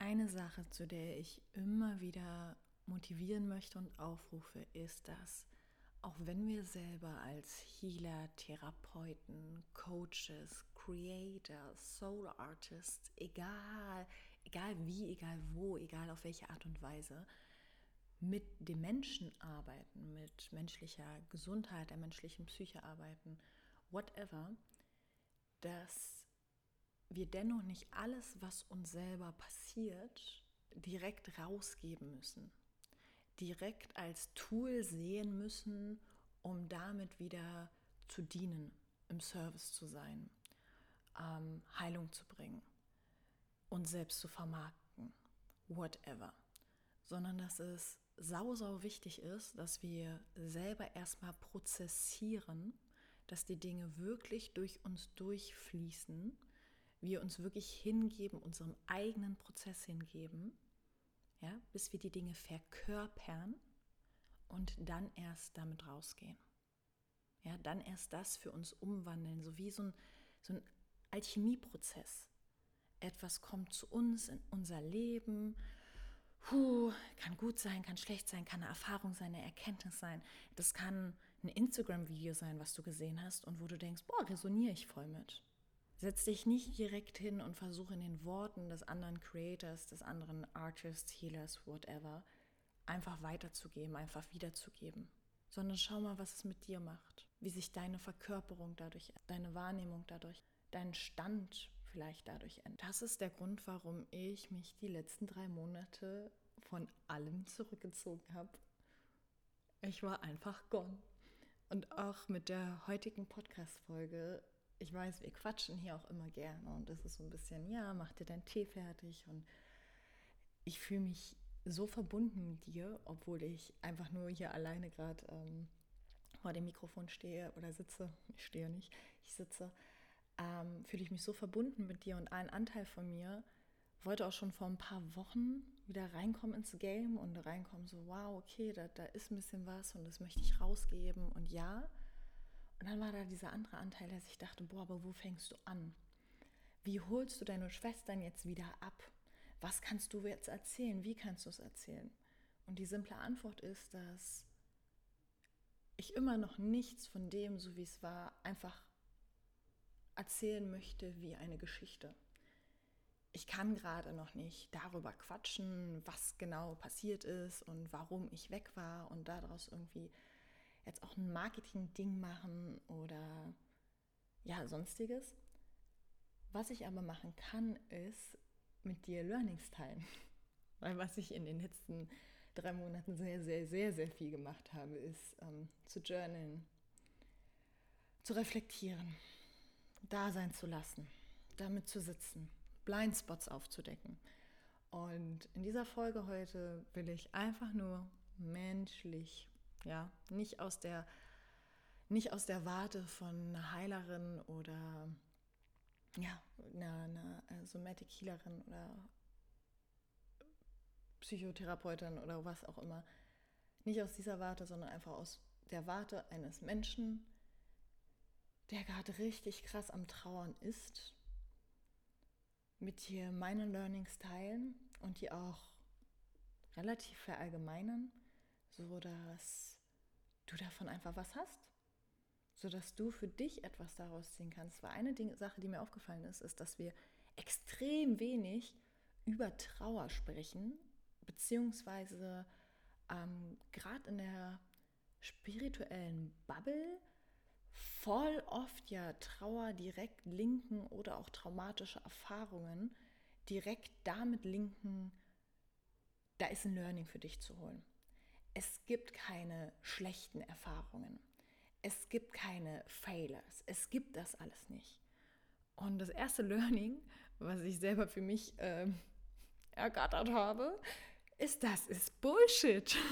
Eine Sache, zu der ich immer wieder motivieren möchte und aufrufe, ist, dass auch wenn wir selber als Healer, Therapeuten, Coaches, Creators, Soul Artists, egal, egal wie, egal wo, egal auf welche Art und Weise, mit dem Menschen arbeiten, mit menschlicher Gesundheit, der menschlichen Psyche arbeiten, whatever, dass wir dennoch nicht alles, was uns selber passiert, direkt rausgeben müssen, direkt als Tool sehen müssen, um damit wieder zu dienen, im Service zu sein, ähm, Heilung zu bringen, uns selbst zu vermarkten, whatever, sondern dass es sau, sau wichtig ist, dass wir selber erstmal prozessieren, dass die Dinge wirklich durch uns durchfließen, wir uns wirklich hingeben, unserem eigenen Prozess hingeben, ja, bis wir die Dinge verkörpern und dann erst damit rausgehen. Ja, dann erst das für uns umwandeln, so wie so ein, so ein Alchemieprozess. Etwas kommt zu uns in unser Leben Puh, kann gut sein, kann schlecht sein, kann eine Erfahrung sein, eine Erkenntnis sein. Das kann ein Instagram-Video sein, was du gesehen hast und wo du denkst, boah, resoniere ich voll mit. Setz dich nicht direkt hin und versuche in den Worten des anderen Creators, des anderen Artists, Healers, whatever, einfach weiterzugeben, einfach wiederzugeben. Sondern schau mal, was es mit dir macht. Wie sich deine Verkörperung dadurch, deine Wahrnehmung dadurch, dein Stand vielleicht dadurch ändert. Das ist der Grund, warum ich mich die letzten drei Monate von allem zurückgezogen habe. Ich war einfach gone. Und auch mit der heutigen Podcast-Folge, ich weiß, wir quatschen hier auch immer gerne und es ist so ein bisschen, ja, mach dir deinen Tee fertig und ich fühle mich so verbunden mit dir, obwohl ich einfach nur hier alleine gerade ähm, vor dem Mikrofon stehe oder sitze. Ich stehe nicht, ich sitze ähm, fühle ich mich so verbunden mit dir und ein Anteil von mir wollte auch schon vor ein paar Wochen wieder reinkommen ins Game und reinkommen, so, wow, okay, da, da ist ein bisschen was und das möchte ich rausgeben und ja. Und dann war da dieser andere Anteil, der sich dachte, boah, aber wo fängst du an? Wie holst du deine Schwestern jetzt wieder ab? Was kannst du jetzt erzählen? Wie kannst du es erzählen? Und die simple Antwort ist, dass ich immer noch nichts von dem, so wie es war, einfach erzählen möchte wie eine Geschichte. Ich kann gerade noch nicht darüber quatschen, was genau passiert ist und warum ich weg war und daraus irgendwie jetzt auch ein Marketing-Ding machen oder ja, sonstiges. Was ich aber machen kann, ist mit dir Learnings teilen. Weil was ich in den letzten drei Monaten sehr, sehr, sehr, sehr viel gemacht habe, ist ähm, zu journalen, zu reflektieren, da sein zu lassen, damit zu sitzen, Blindspots aufzudecken. Und in dieser Folge heute will ich einfach nur menschlich, ja, nicht aus der, nicht aus der Warte von einer Heilerin oder ja, einer, einer äh, Somatic Healerin oder Psychotherapeutin oder was auch immer. Nicht aus dieser Warte, sondern einfach aus der Warte eines Menschen, der gerade richtig krass am Trauern ist, mit dir meine Learnings teilen und die auch relativ verallgemeinern, sodass du davon einfach was hast, sodass du für dich etwas daraus ziehen kannst. Weil eine Ding, Sache, die mir aufgefallen ist, ist, dass wir extrem wenig über Trauer sprechen, beziehungsweise ähm, gerade in der spirituellen Bubble voll oft ja Trauer direkt linken oder auch traumatische Erfahrungen direkt damit linken, da ist ein Learning für dich zu holen. Es gibt keine schlechten Erfahrungen. Es gibt keine Failures. Es gibt das alles nicht. Und das erste Learning, was ich selber für mich äh, ergattert habe, ist, das ist Bullshit.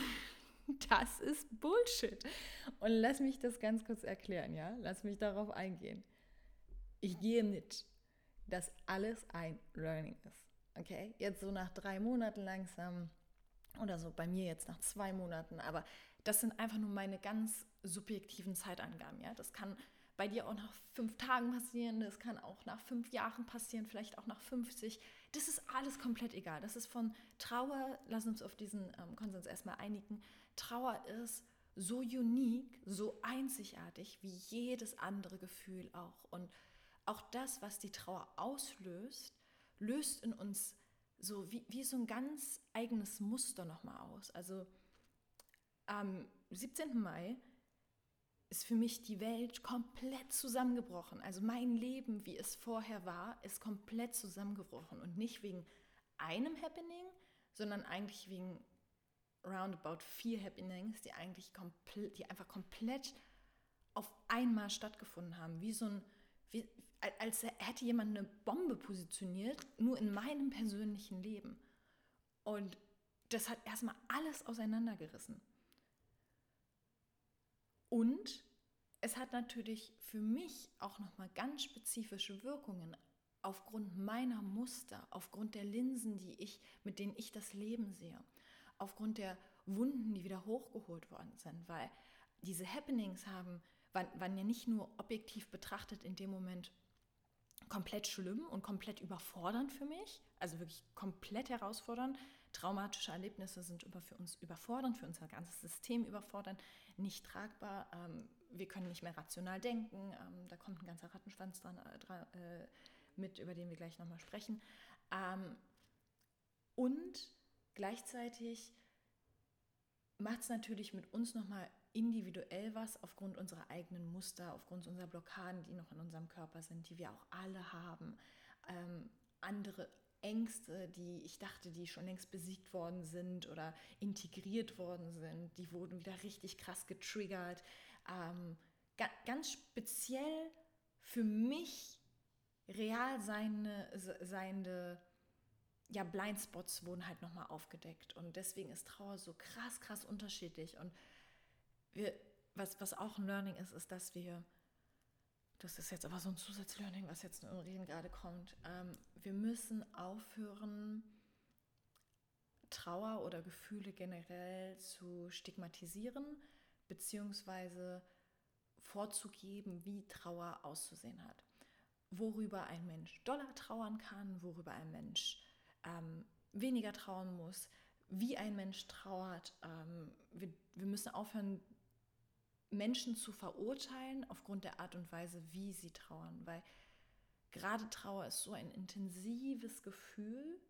Das ist Bullshit. Und lass mich das ganz kurz erklären, ja? Lass mich darauf eingehen. Ich gehe mit, dass alles ein Learning ist. Okay? Jetzt so nach drei Monaten langsam oder so bei mir jetzt nach zwei Monaten, aber das sind einfach nur meine ganz subjektiven Zeitangaben, ja? Das kann bei dir auch nach fünf Tagen passieren, das kann auch nach fünf Jahren passieren, vielleicht auch nach 50. Das ist alles komplett egal. Das ist von Trauer, lass uns auf diesen ähm, Konsens erstmal einigen. Trauer ist so unique, so einzigartig wie jedes andere Gefühl auch. Und auch das, was die Trauer auslöst, löst in uns so wie, wie so ein ganz eigenes Muster nochmal aus. Also am 17. Mai ist für mich die Welt komplett zusammengebrochen. Also mein Leben, wie es vorher war, ist komplett zusammengebrochen. Und nicht wegen einem Happening, sondern eigentlich wegen roundabout vier Happenings, die eigentlich komplett, die einfach komplett auf einmal stattgefunden haben. Wie so ein, wie, als hätte jemand eine Bombe positioniert, nur in meinem persönlichen Leben. Und das hat erstmal alles auseinandergerissen. Und es hat natürlich für mich auch nochmal ganz spezifische Wirkungen aufgrund meiner Muster, aufgrund der Linsen, die ich, mit denen ich das Leben sehe, aufgrund der Wunden, die wieder hochgeholt worden sind, weil diese Happenings haben, waren, waren ja nicht nur objektiv betrachtet in dem Moment komplett schlimm und komplett überfordernd für mich, also wirklich komplett herausfordernd. Traumatische Erlebnisse sind über, für uns überfordernd, für unser ganzes System überfordernd, nicht tragbar. Ähm, wir können nicht mehr rational denken. Ähm, da kommt ein ganzer Rattenschwanz dran, äh, äh, mit, über den wir gleich nochmal sprechen. Ähm, und gleichzeitig macht es natürlich mit uns nochmal individuell was aufgrund unserer eigenen Muster, aufgrund unserer Blockaden, die noch in unserem Körper sind, die wir auch alle haben. Ähm, andere Ängste, die ich dachte, die schon längst besiegt worden sind oder integriert worden sind, die wurden wieder richtig krass getriggert. Ähm, ga ganz speziell für mich real seine, seiende ja, Blindspots wurden halt nochmal aufgedeckt. Und deswegen ist Trauer so krass, krass unterschiedlich. Und wir, was, was auch ein Learning ist, ist, dass wir, das ist jetzt aber so ein Zusatzlearning, was jetzt im Reden gerade kommt, ähm, wir müssen aufhören, Trauer oder Gefühle generell zu stigmatisieren, beziehungsweise vorzugeben, wie Trauer auszusehen hat. Worüber ein Mensch doller trauern kann, worüber ein Mensch ähm, weniger trauern muss, wie ein Mensch trauert. Ähm, wir, wir müssen aufhören, Menschen zu verurteilen aufgrund der Art und Weise, wie sie trauern, weil gerade Trauer ist so ein intensives Gefühl,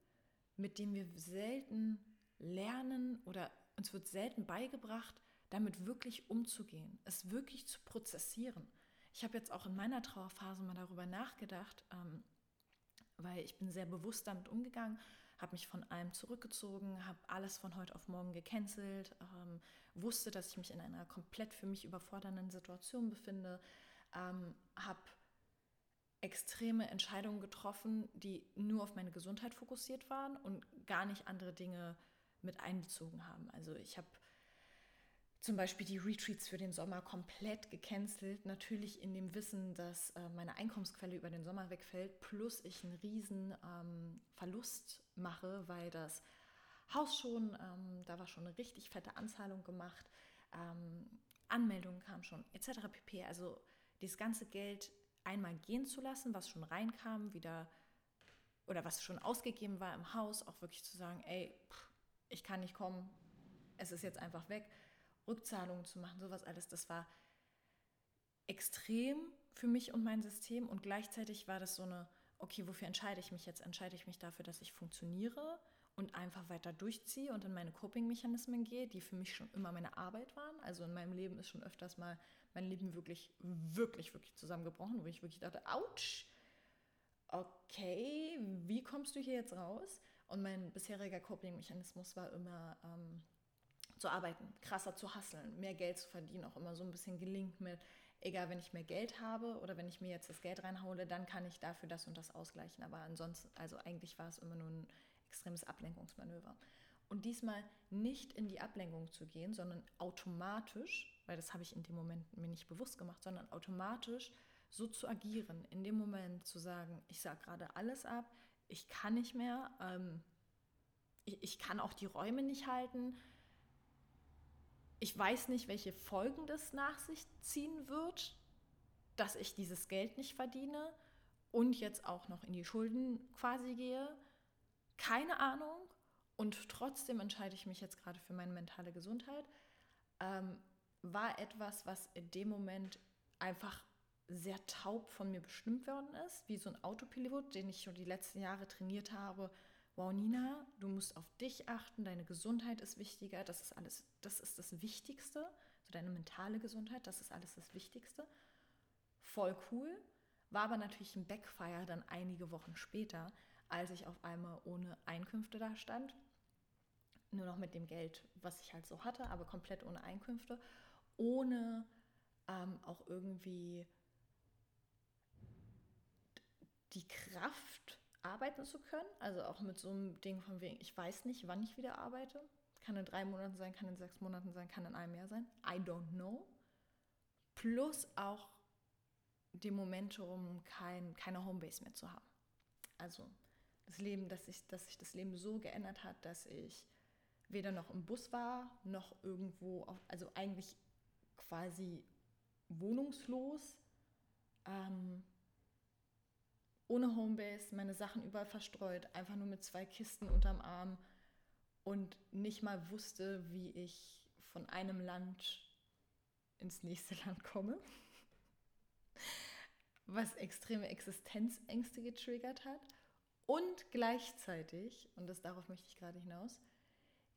mit dem wir selten lernen oder uns wird selten beigebracht, damit wirklich umzugehen, es wirklich zu prozessieren. Ich habe jetzt auch in meiner Trauerphase mal darüber nachgedacht, ähm, weil ich bin sehr bewusst damit umgegangen, habe mich von allem zurückgezogen, habe alles von heute auf morgen gecancelt, ähm, wusste, dass ich mich in einer komplett für mich überfordernden Situation befinde, ähm, habe extreme Entscheidungen getroffen, die nur auf meine Gesundheit fokussiert waren und gar nicht andere Dinge mit einbezogen haben. Also ich habe zum Beispiel die Retreats für den Sommer komplett gecancelt. Natürlich in dem Wissen, dass äh, meine Einkommensquelle über den Sommer wegfällt, plus ich einen riesen ähm, Verlust mache, weil das Haus schon, ähm, da war schon eine richtig fette Anzahlung gemacht, ähm, Anmeldungen kamen schon, etc. pp. Also dieses ganze Geld einmal gehen zu lassen, was schon reinkam, wieder oder was schon ausgegeben war im Haus, auch wirklich zu sagen, ey, pff, ich kann nicht kommen, es ist jetzt einfach weg Rückzahlungen zu machen, sowas alles, das war extrem für mich und mein System und gleichzeitig war das so eine, okay, wofür entscheide ich mich jetzt? Entscheide ich mich dafür, dass ich funktioniere und einfach weiter durchziehe und in meine Coping-Mechanismen gehe, die für mich schon immer meine Arbeit waren. Also in meinem Leben ist schon öfters mal mein Leben wirklich, wirklich, wirklich zusammengebrochen, wo ich wirklich dachte, ouch, okay, wie kommst du hier jetzt raus? Und mein bisheriger Coping-Mechanismus war immer, ähm, zu arbeiten, krasser zu hasseln, mehr Geld zu verdienen, auch immer so ein bisschen gelingt mit, egal, wenn ich mehr Geld habe oder wenn ich mir jetzt das Geld reinhole, dann kann ich dafür das und das ausgleichen. Aber ansonsten, also eigentlich war es immer nur ein extremes Ablenkungsmanöver. Und diesmal nicht in die Ablenkung zu gehen, sondern automatisch, weil das habe ich in dem Moment mir nicht bewusst gemacht, sondern automatisch so zu agieren, in dem Moment zu sagen, ich sage gerade alles ab, ich kann nicht mehr, ähm, ich, ich kann auch die Räume nicht halten, ich weiß nicht, welche Folgen das nach sich ziehen wird. dass ich dieses Geld nicht verdiene und jetzt auch noch in die Schulden quasi gehe. Keine Ahnung. Und trotzdem entscheide ich mich jetzt gerade für meine mentale Gesundheit. Ähm, war etwas, was in dem Moment einfach sehr taub von mir bestimmt worden ist, wie so ein Autopilot, den ich schon die letzten Jahre trainiert habe. Wow, Nina, du musst auf dich achten, deine Gesundheit ist wichtiger, das ist alles, das ist das Wichtigste, so deine mentale Gesundheit, das ist alles das Wichtigste. Voll cool, war aber natürlich ein Backfire dann einige Wochen später, als ich auf einmal ohne Einkünfte da stand. Nur noch mit dem Geld, was ich halt so hatte, aber komplett ohne Einkünfte, ohne ähm, auch irgendwie die Kraft arbeiten zu können. Also auch mit so einem Ding von wegen, ich weiß nicht, wann ich wieder arbeite. Kann in drei Monaten sein, kann in sechs Monaten sein, kann in einem Jahr sein. I don't know. Plus auch dem Momentum, kein, keine Homebase mehr zu haben. Also das Leben, dass sich, dass sich das Leben so geändert hat, dass ich weder noch im Bus war, noch irgendwo, auf, also eigentlich quasi wohnungslos. Ähm, ohne Homebase, meine Sachen überall verstreut, einfach nur mit zwei Kisten unterm Arm und nicht mal wusste, wie ich von einem Land ins nächste Land komme, was extreme Existenzängste getriggert hat und gleichzeitig, und das darauf möchte ich gerade hinaus,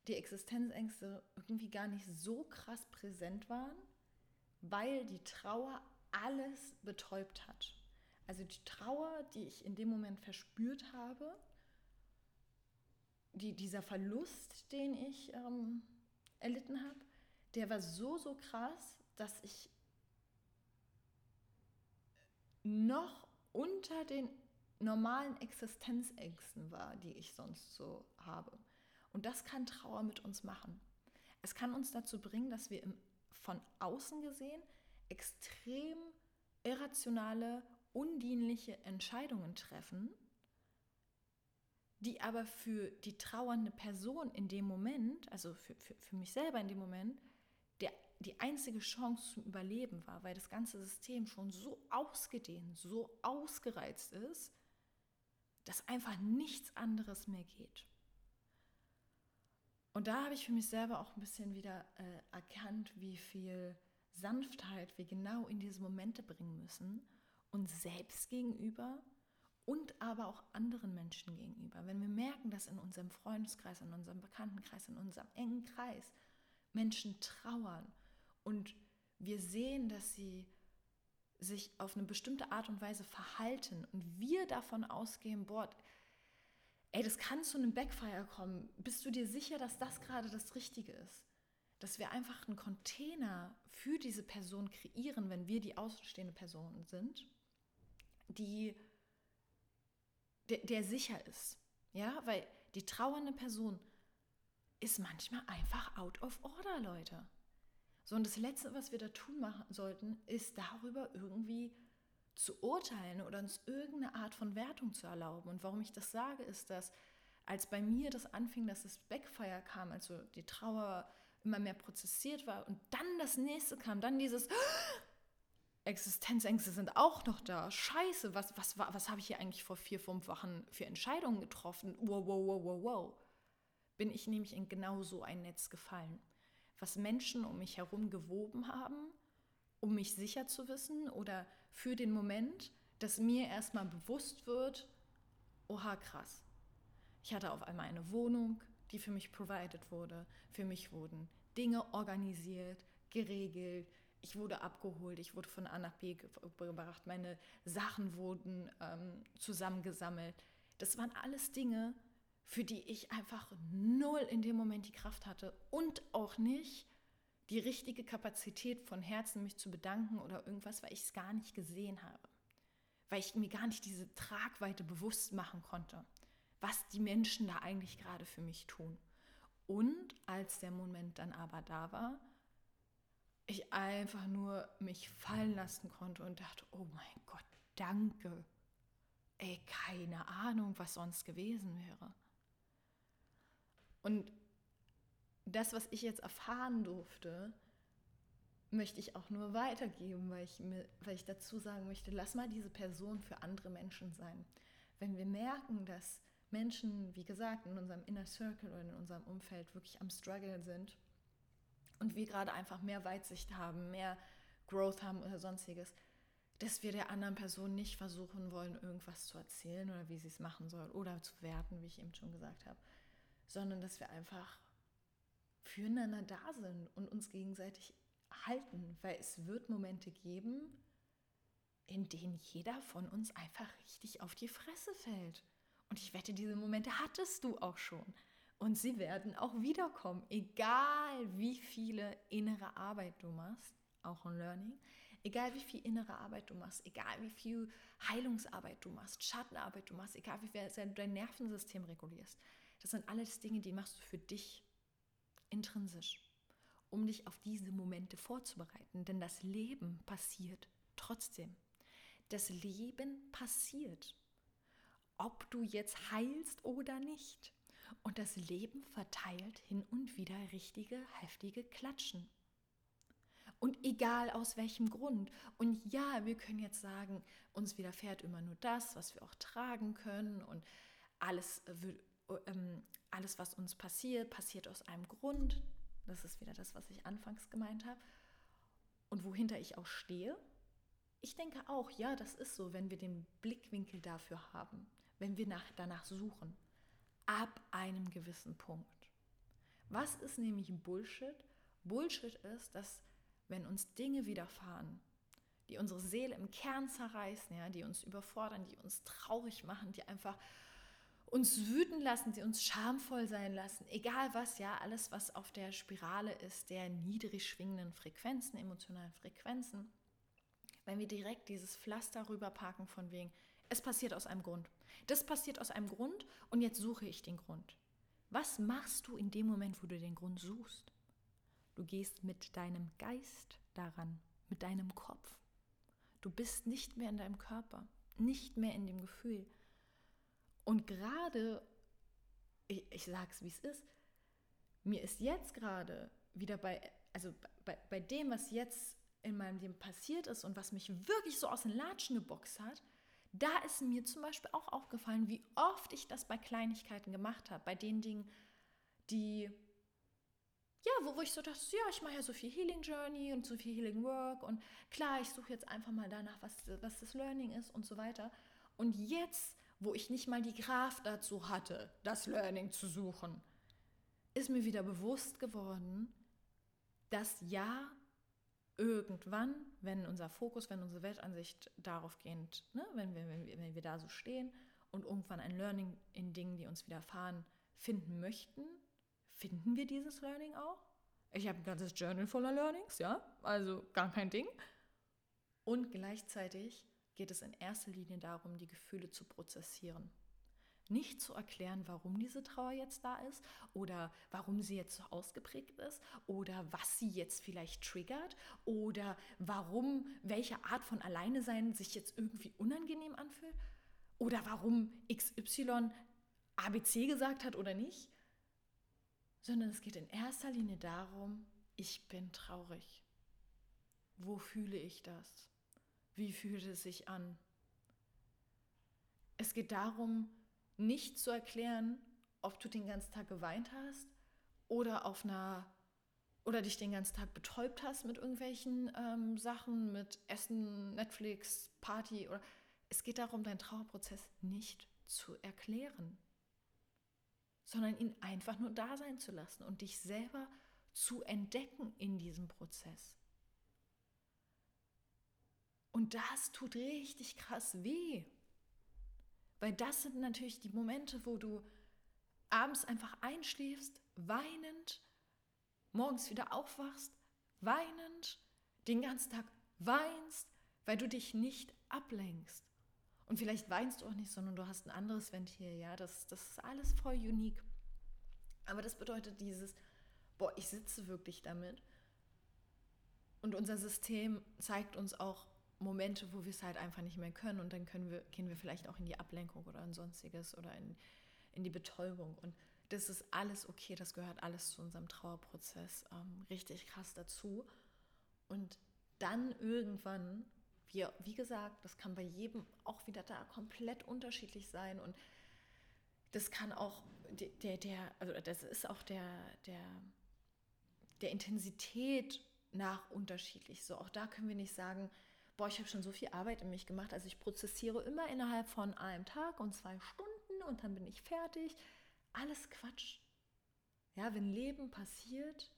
die Existenzängste irgendwie gar nicht so krass präsent waren, weil die Trauer alles betäubt hat. Also die Trauer, die ich in dem Moment verspürt habe, die, dieser Verlust, den ich ähm, erlitten habe, der war so, so krass, dass ich noch unter den normalen Existenzängsten war, die ich sonst so habe. Und das kann Trauer mit uns machen. Es kann uns dazu bringen, dass wir im, von außen gesehen extrem irrationale undienliche Entscheidungen treffen, die aber für die trauernde Person in dem Moment, also für, für, für mich selber in dem Moment, der, die einzige Chance zum Überleben war, weil das ganze System schon so ausgedehnt, so ausgereizt ist, dass einfach nichts anderes mehr geht. Und da habe ich für mich selber auch ein bisschen wieder äh, erkannt, wie viel Sanftheit wir genau in diese Momente bringen müssen uns selbst gegenüber und aber auch anderen Menschen gegenüber. Wenn wir merken, dass in unserem Freundeskreis, in unserem Bekanntenkreis, in unserem engen Kreis Menschen trauern und wir sehen, dass sie sich auf eine bestimmte Art und Weise verhalten und wir davon ausgehen, boah, ey, das kann zu einem Backfire kommen. Bist du dir sicher, dass das gerade das Richtige ist? Dass wir einfach einen Container für diese Person kreieren, wenn wir die außenstehende Person sind die, der, der sicher ist. Ja, weil die trauernde Person ist manchmal einfach out of order, Leute. So, und das Letzte, was wir da tun machen sollten, ist darüber irgendwie zu urteilen oder uns irgendeine Art von Wertung zu erlauben. Und warum ich das sage, ist, dass als bei mir das anfing, dass das Backfire kam, also die Trauer immer mehr prozessiert war und dann das nächste kam, dann dieses, Existenzängste sind auch noch da. Scheiße, was, was, was, habe ich hier eigentlich vor vier, fünf Wochen für Entscheidungen getroffen? Wow, wow, wow, wow, wow. Bin ich nämlich in genau so ein Netz gefallen. Was Menschen um mich herum gewoben haben, um mich sicher zu wissen oder für den Moment, dass mir erstmal bewusst wird, oha krass. Ich hatte auf einmal eine Wohnung, die für mich provided wurde. Für mich wurden Dinge organisiert, geregelt, ich wurde abgeholt, ich wurde von A nach B gebracht, meine Sachen wurden ähm, zusammengesammelt. Das waren alles Dinge, für die ich einfach null in dem Moment die Kraft hatte und auch nicht die richtige Kapazität von Herzen, mich zu bedanken oder irgendwas, weil ich es gar nicht gesehen habe. Weil ich mir gar nicht diese Tragweite bewusst machen konnte, was die Menschen da eigentlich gerade für mich tun. Und als der Moment dann aber da war, ich einfach nur mich fallen lassen konnte und dachte, oh mein Gott, danke. Ey, keine Ahnung, was sonst gewesen wäre. Und das, was ich jetzt erfahren durfte, möchte ich auch nur weitergeben, weil ich, mir, weil ich dazu sagen möchte, lass mal diese Person für andere Menschen sein. Wenn wir merken, dass Menschen, wie gesagt, in unserem Inner Circle oder in unserem Umfeld wirklich am Struggle sind und wir gerade einfach mehr Weitsicht haben, mehr Growth haben oder sonstiges, dass wir der anderen Person nicht versuchen wollen, irgendwas zu erzählen oder wie sie es machen soll oder zu werten, wie ich eben schon gesagt habe, sondern dass wir einfach füreinander da sind und uns gegenseitig halten, weil es wird Momente geben, in denen jeder von uns einfach richtig auf die Fresse fällt. Und ich wette, diese Momente hattest du auch schon. Und sie werden auch wiederkommen, egal wie viele innere Arbeit du machst, auch ein Learning, egal wie viel innere Arbeit du machst, egal wie viel Heilungsarbeit du machst, Schattenarbeit du machst, egal wie viel dein Nervensystem regulierst. Das sind alles Dinge, die machst du für dich intrinsisch, um dich auf diese Momente vorzubereiten. Denn das Leben passiert trotzdem. Das Leben passiert, ob du jetzt heilst oder nicht. Und das Leben verteilt hin und wieder richtige, heftige Klatschen. Und egal aus welchem Grund. Und ja, wir können jetzt sagen, uns widerfährt immer nur das, was wir auch tragen können. Und alles, ähm, alles was uns passiert, passiert aus einem Grund. Das ist wieder das, was ich anfangs gemeint habe. Und wohinter ich auch stehe. Ich denke auch, ja, das ist so, wenn wir den Blickwinkel dafür haben, wenn wir nach, danach suchen. Ab einem gewissen Punkt. Was ist nämlich Bullshit? Bullshit ist, dass wenn uns Dinge widerfahren, die unsere Seele im Kern zerreißen, ja, die uns überfordern, die uns traurig machen, die einfach uns wüten lassen, die uns schamvoll sein lassen, egal was, ja, alles, was auf der Spirale ist, der niedrig schwingenden Frequenzen, emotionalen Frequenzen, wenn wir direkt dieses Pflaster rüberparken von wegen, es passiert aus einem Grund. Das passiert aus einem Grund und jetzt suche ich den Grund. Was machst du in dem Moment, wo du den Grund suchst? Du gehst mit deinem Geist daran, mit deinem Kopf. Du bist nicht mehr in deinem Körper, nicht mehr in dem Gefühl. Und gerade, ich, ich sage es wie es ist, mir ist jetzt gerade wieder bei, also bei, bei dem, was jetzt in meinem Leben passiert ist und was mich wirklich so aus den Latschen geboxt hat, da ist mir zum Beispiel auch aufgefallen, wie oft ich das bei Kleinigkeiten gemacht habe, bei den Dingen, die ja, wo, wo ich so dachte, ja, ich mache ja so viel Healing Journey und so viel Healing Work und klar, ich suche jetzt einfach mal danach, was, was das Learning ist und so weiter. Und jetzt, wo ich nicht mal die Kraft dazu hatte, das Learning zu suchen, ist mir wieder bewusst geworden, dass ja, irgendwann, wenn unser Fokus, wenn unsere Weltansicht darauf geht, ne, wenn, wir, wenn, wir, wenn wir da so stehen und irgendwann ein Learning in Dingen, die uns widerfahren, finden möchten, finden wir dieses Learning auch. Ich habe ein ganzes Journal voller Learnings, ja, also gar kein Ding. Und gleichzeitig geht es in erster Linie darum, die Gefühle zu prozessieren. Nicht zu erklären, warum diese Trauer jetzt da ist oder warum sie jetzt so ausgeprägt ist oder was sie jetzt vielleicht triggert oder warum welche Art von Alleine sein sich jetzt irgendwie unangenehm anfühlt oder warum XY ABC gesagt hat oder nicht, sondern es geht in erster Linie darum, ich bin traurig. Wo fühle ich das? Wie fühlt es sich an? Es geht darum, nicht zu erklären, ob du den ganzen Tag geweint hast oder auf einer oder dich den ganzen Tag betäubt hast mit irgendwelchen ähm, Sachen, mit Essen, Netflix, Party oder es geht darum, deinen Trauerprozess nicht zu erklären sondern ihn einfach nur da sein zu lassen und dich selber zu entdecken in diesem Prozess. Und das tut richtig krass weh. Weil das sind natürlich die Momente, wo du abends einfach einschläfst, weinend, morgens wieder aufwachst, weinend, den ganzen Tag weinst, weil du dich nicht ablenkst. Und vielleicht weinst du auch nicht, sondern du hast ein anderes Ventil, ja. Das, das ist alles voll unique. Aber das bedeutet dieses, boah, ich sitze wirklich damit. Und unser System zeigt uns auch Momente, wo wir es halt einfach nicht mehr können. Und dann können wir, gehen wir vielleicht auch in die Ablenkung oder in sonstiges oder in, in die Betäubung. Und das ist alles okay, das gehört alles zu unserem Trauerprozess ähm, richtig krass dazu. Und dann irgendwann, wie, wie gesagt, das kann bei jedem auch wieder da komplett unterschiedlich sein. Und das kann auch der, der, also das ist auch der, der, der Intensität nach unterschiedlich. So, auch da können wir nicht sagen, boah, ich habe schon so viel Arbeit in mich gemacht. Also ich prozessiere immer innerhalb von einem Tag und zwei Stunden und dann bin ich fertig. Alles Quatsch. Ja, wenn Leben passiert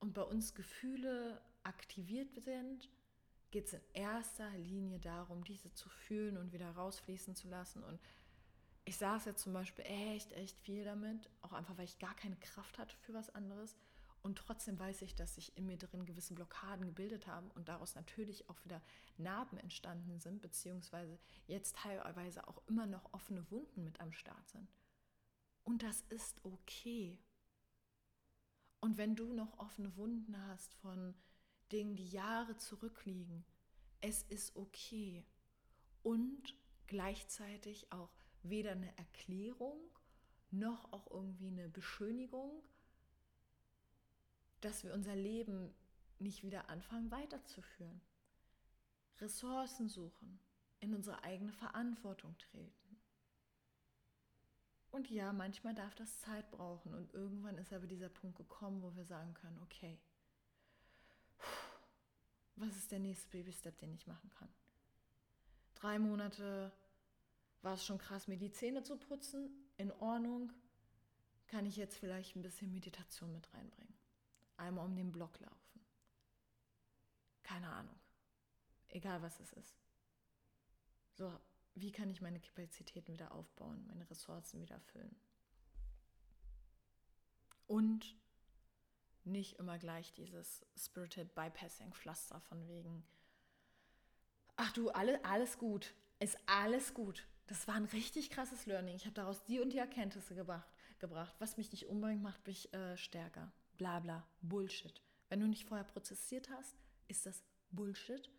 und bei uns Gefühle aktiviert sind, geht es in erster Linie darum, diese zu fühlen und wieder rausfließen zu lassen. Und ich saß jetzt zum Beispiel echt, echt viel damit, auch einfach, weil ich gar keine Kraft hatte für was anderes. Und trotzdem weiß ich, dass sich in mir drin gewisse Blockaden gebildet haben und daraus natürlich auch wieder Narben entstanden sind, beziehungsweise jetzt teilweise auch immer noch offene Wunden mit am Start sind. Und das ist okay. Und wenn du noch offene Wunden hast von Dingen, die Jahre zurückliegen, es ist okay. Und gleichzeitig auch weder eine Erklärung noch auch irgendwie eine Beschönigung, dass wir unser Leben nicht wieder anfangen weiterzuführen. Ressourcen suchen, in unsere eigene Verantwortung treten. Und ja, manchmal darf das Zeit brauchen und irgendwann ist aber dieser Punkt gekommen, wo wir sagen können, okay, was ist der nächste Baby-Step, den ich machen kann? Drei Monate war es schon krass, mir die Zähne zu putzen. In Ordnung. Kann ich jetzt vielleicht ein bisschen Meditation mit reinbringen? Einmal um den Block laufen. Keine Ahnung. Egal was es ist. So, wie kann ich meine Kapazitäten wieder aufbauen, meine Ressourcen wieder füllen? Und nicht immer gleich dieses Spirited Bypassing Pflaster von wegen, ach du, alle, alles gut, ist alles gut. Das war ein richtig krasses Learning. Ich habe daraus die und die Erkenntnisse gebracht, gebracht. Was mich nicht unbedingt macht, mich äh, stärker. Bla bla. Bullshit. Wenn du nicht vorher prozessiert hast, ist das Bullshit.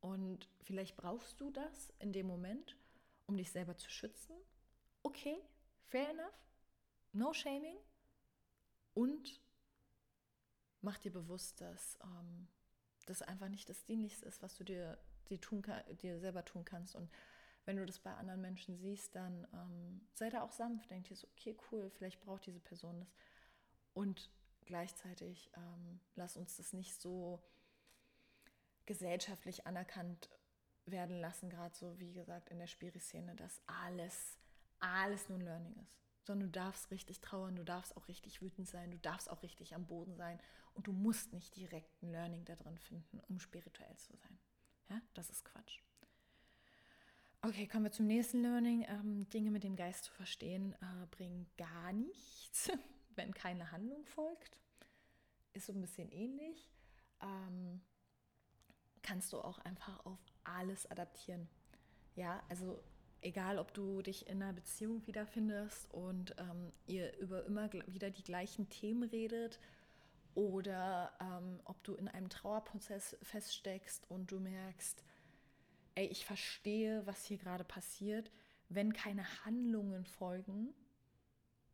Und vielleicht brauchst du das in dem Moment, um dich selber zu schützen. Okay, fair enough. No shaming. Und mach dir bewusst, dass ähm, das einfach nicht das Dienlichste ist, was du dir, dir, tun, dir selber tun kannst. Und wenn du das bei anderen Menschen siehst, dann ähm, sei da auch sanft. Denk dir so, okay, cool, vielleicht braucht diese Person das. Und gleichzeitig ähm, lass uns das nicht so gesellschaftlich anerkannt werden lassen, gerade so wie gesagt in der Spiri-Szene, dass alles, alles nur ein Learning ist. Sondern du darfst richtig trauern, du darfst auch richtig wütend sein, du darfst auch richtig am Boden sein und du musst nicht direkt ein Learning da drin finden, um spirituell zu sein. Ja, das ist Quatsch. Okay, kommen wir zum nächsten Learning. Ähm, Dinge mit dem Geist zu verstehen äh, bringen gar nichts, wenn keine Handlung folgt. Ist so ein bisschen ähnlich. Ähm, kannst du auch einfach auf alles adaptieren. Ja, also egal, ob du dich in einer Beziehung wiederfindest und ähm, ihr über immer wieder die gleichen Themen redet oder ähm, ob du in einem Trauerprozess feststeckst und du merkst, ey, ich verstehe, was hier gerade passiert. Wenn keine Handlungen folgen,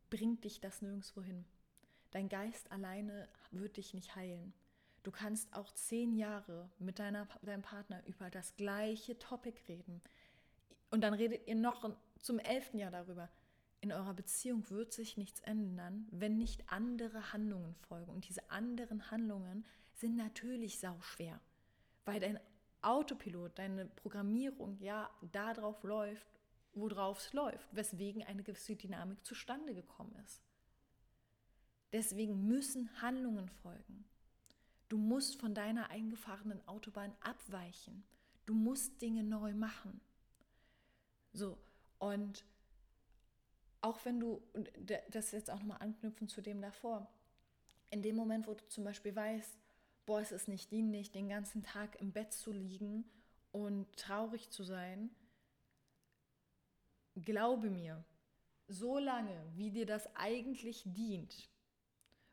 bringt dich das nirgendwo hin. Dein Geist alleine wird dich nicht heilen. Du kannst auch zehn Jahre mit deiner, deinem Partner über das gleiche Topic reden. Und dann redet ihr noch zum elften Jahr darüber. In eurer Beziehung wird sich nichts ändern, wenn nicht andere Handlungen folgen. Und diese anderen Handlungen sind natürlich sauschwer, weil dein Autopilot, deine Programmierung ja darauf läuft, worauf es läuft, weswegen eine gewisse Dynamik zustande gekommen ist. Deswegen müssen Handlungen folgen. Du musst von deiner eingefahrenen Autobahn abweichen. Du musst Dinge neu machen. So, und auch wenn du, das jetzt auch nochmal anknüpfen zu dem davor, in dem Moment, wo du zum Beispiel weißt, boah, es ist nicht dienlich, den ganzen Tag im Bett zu liegen und traurig zu sein, glaube mir, so lange, wie dir das eigentlich dient,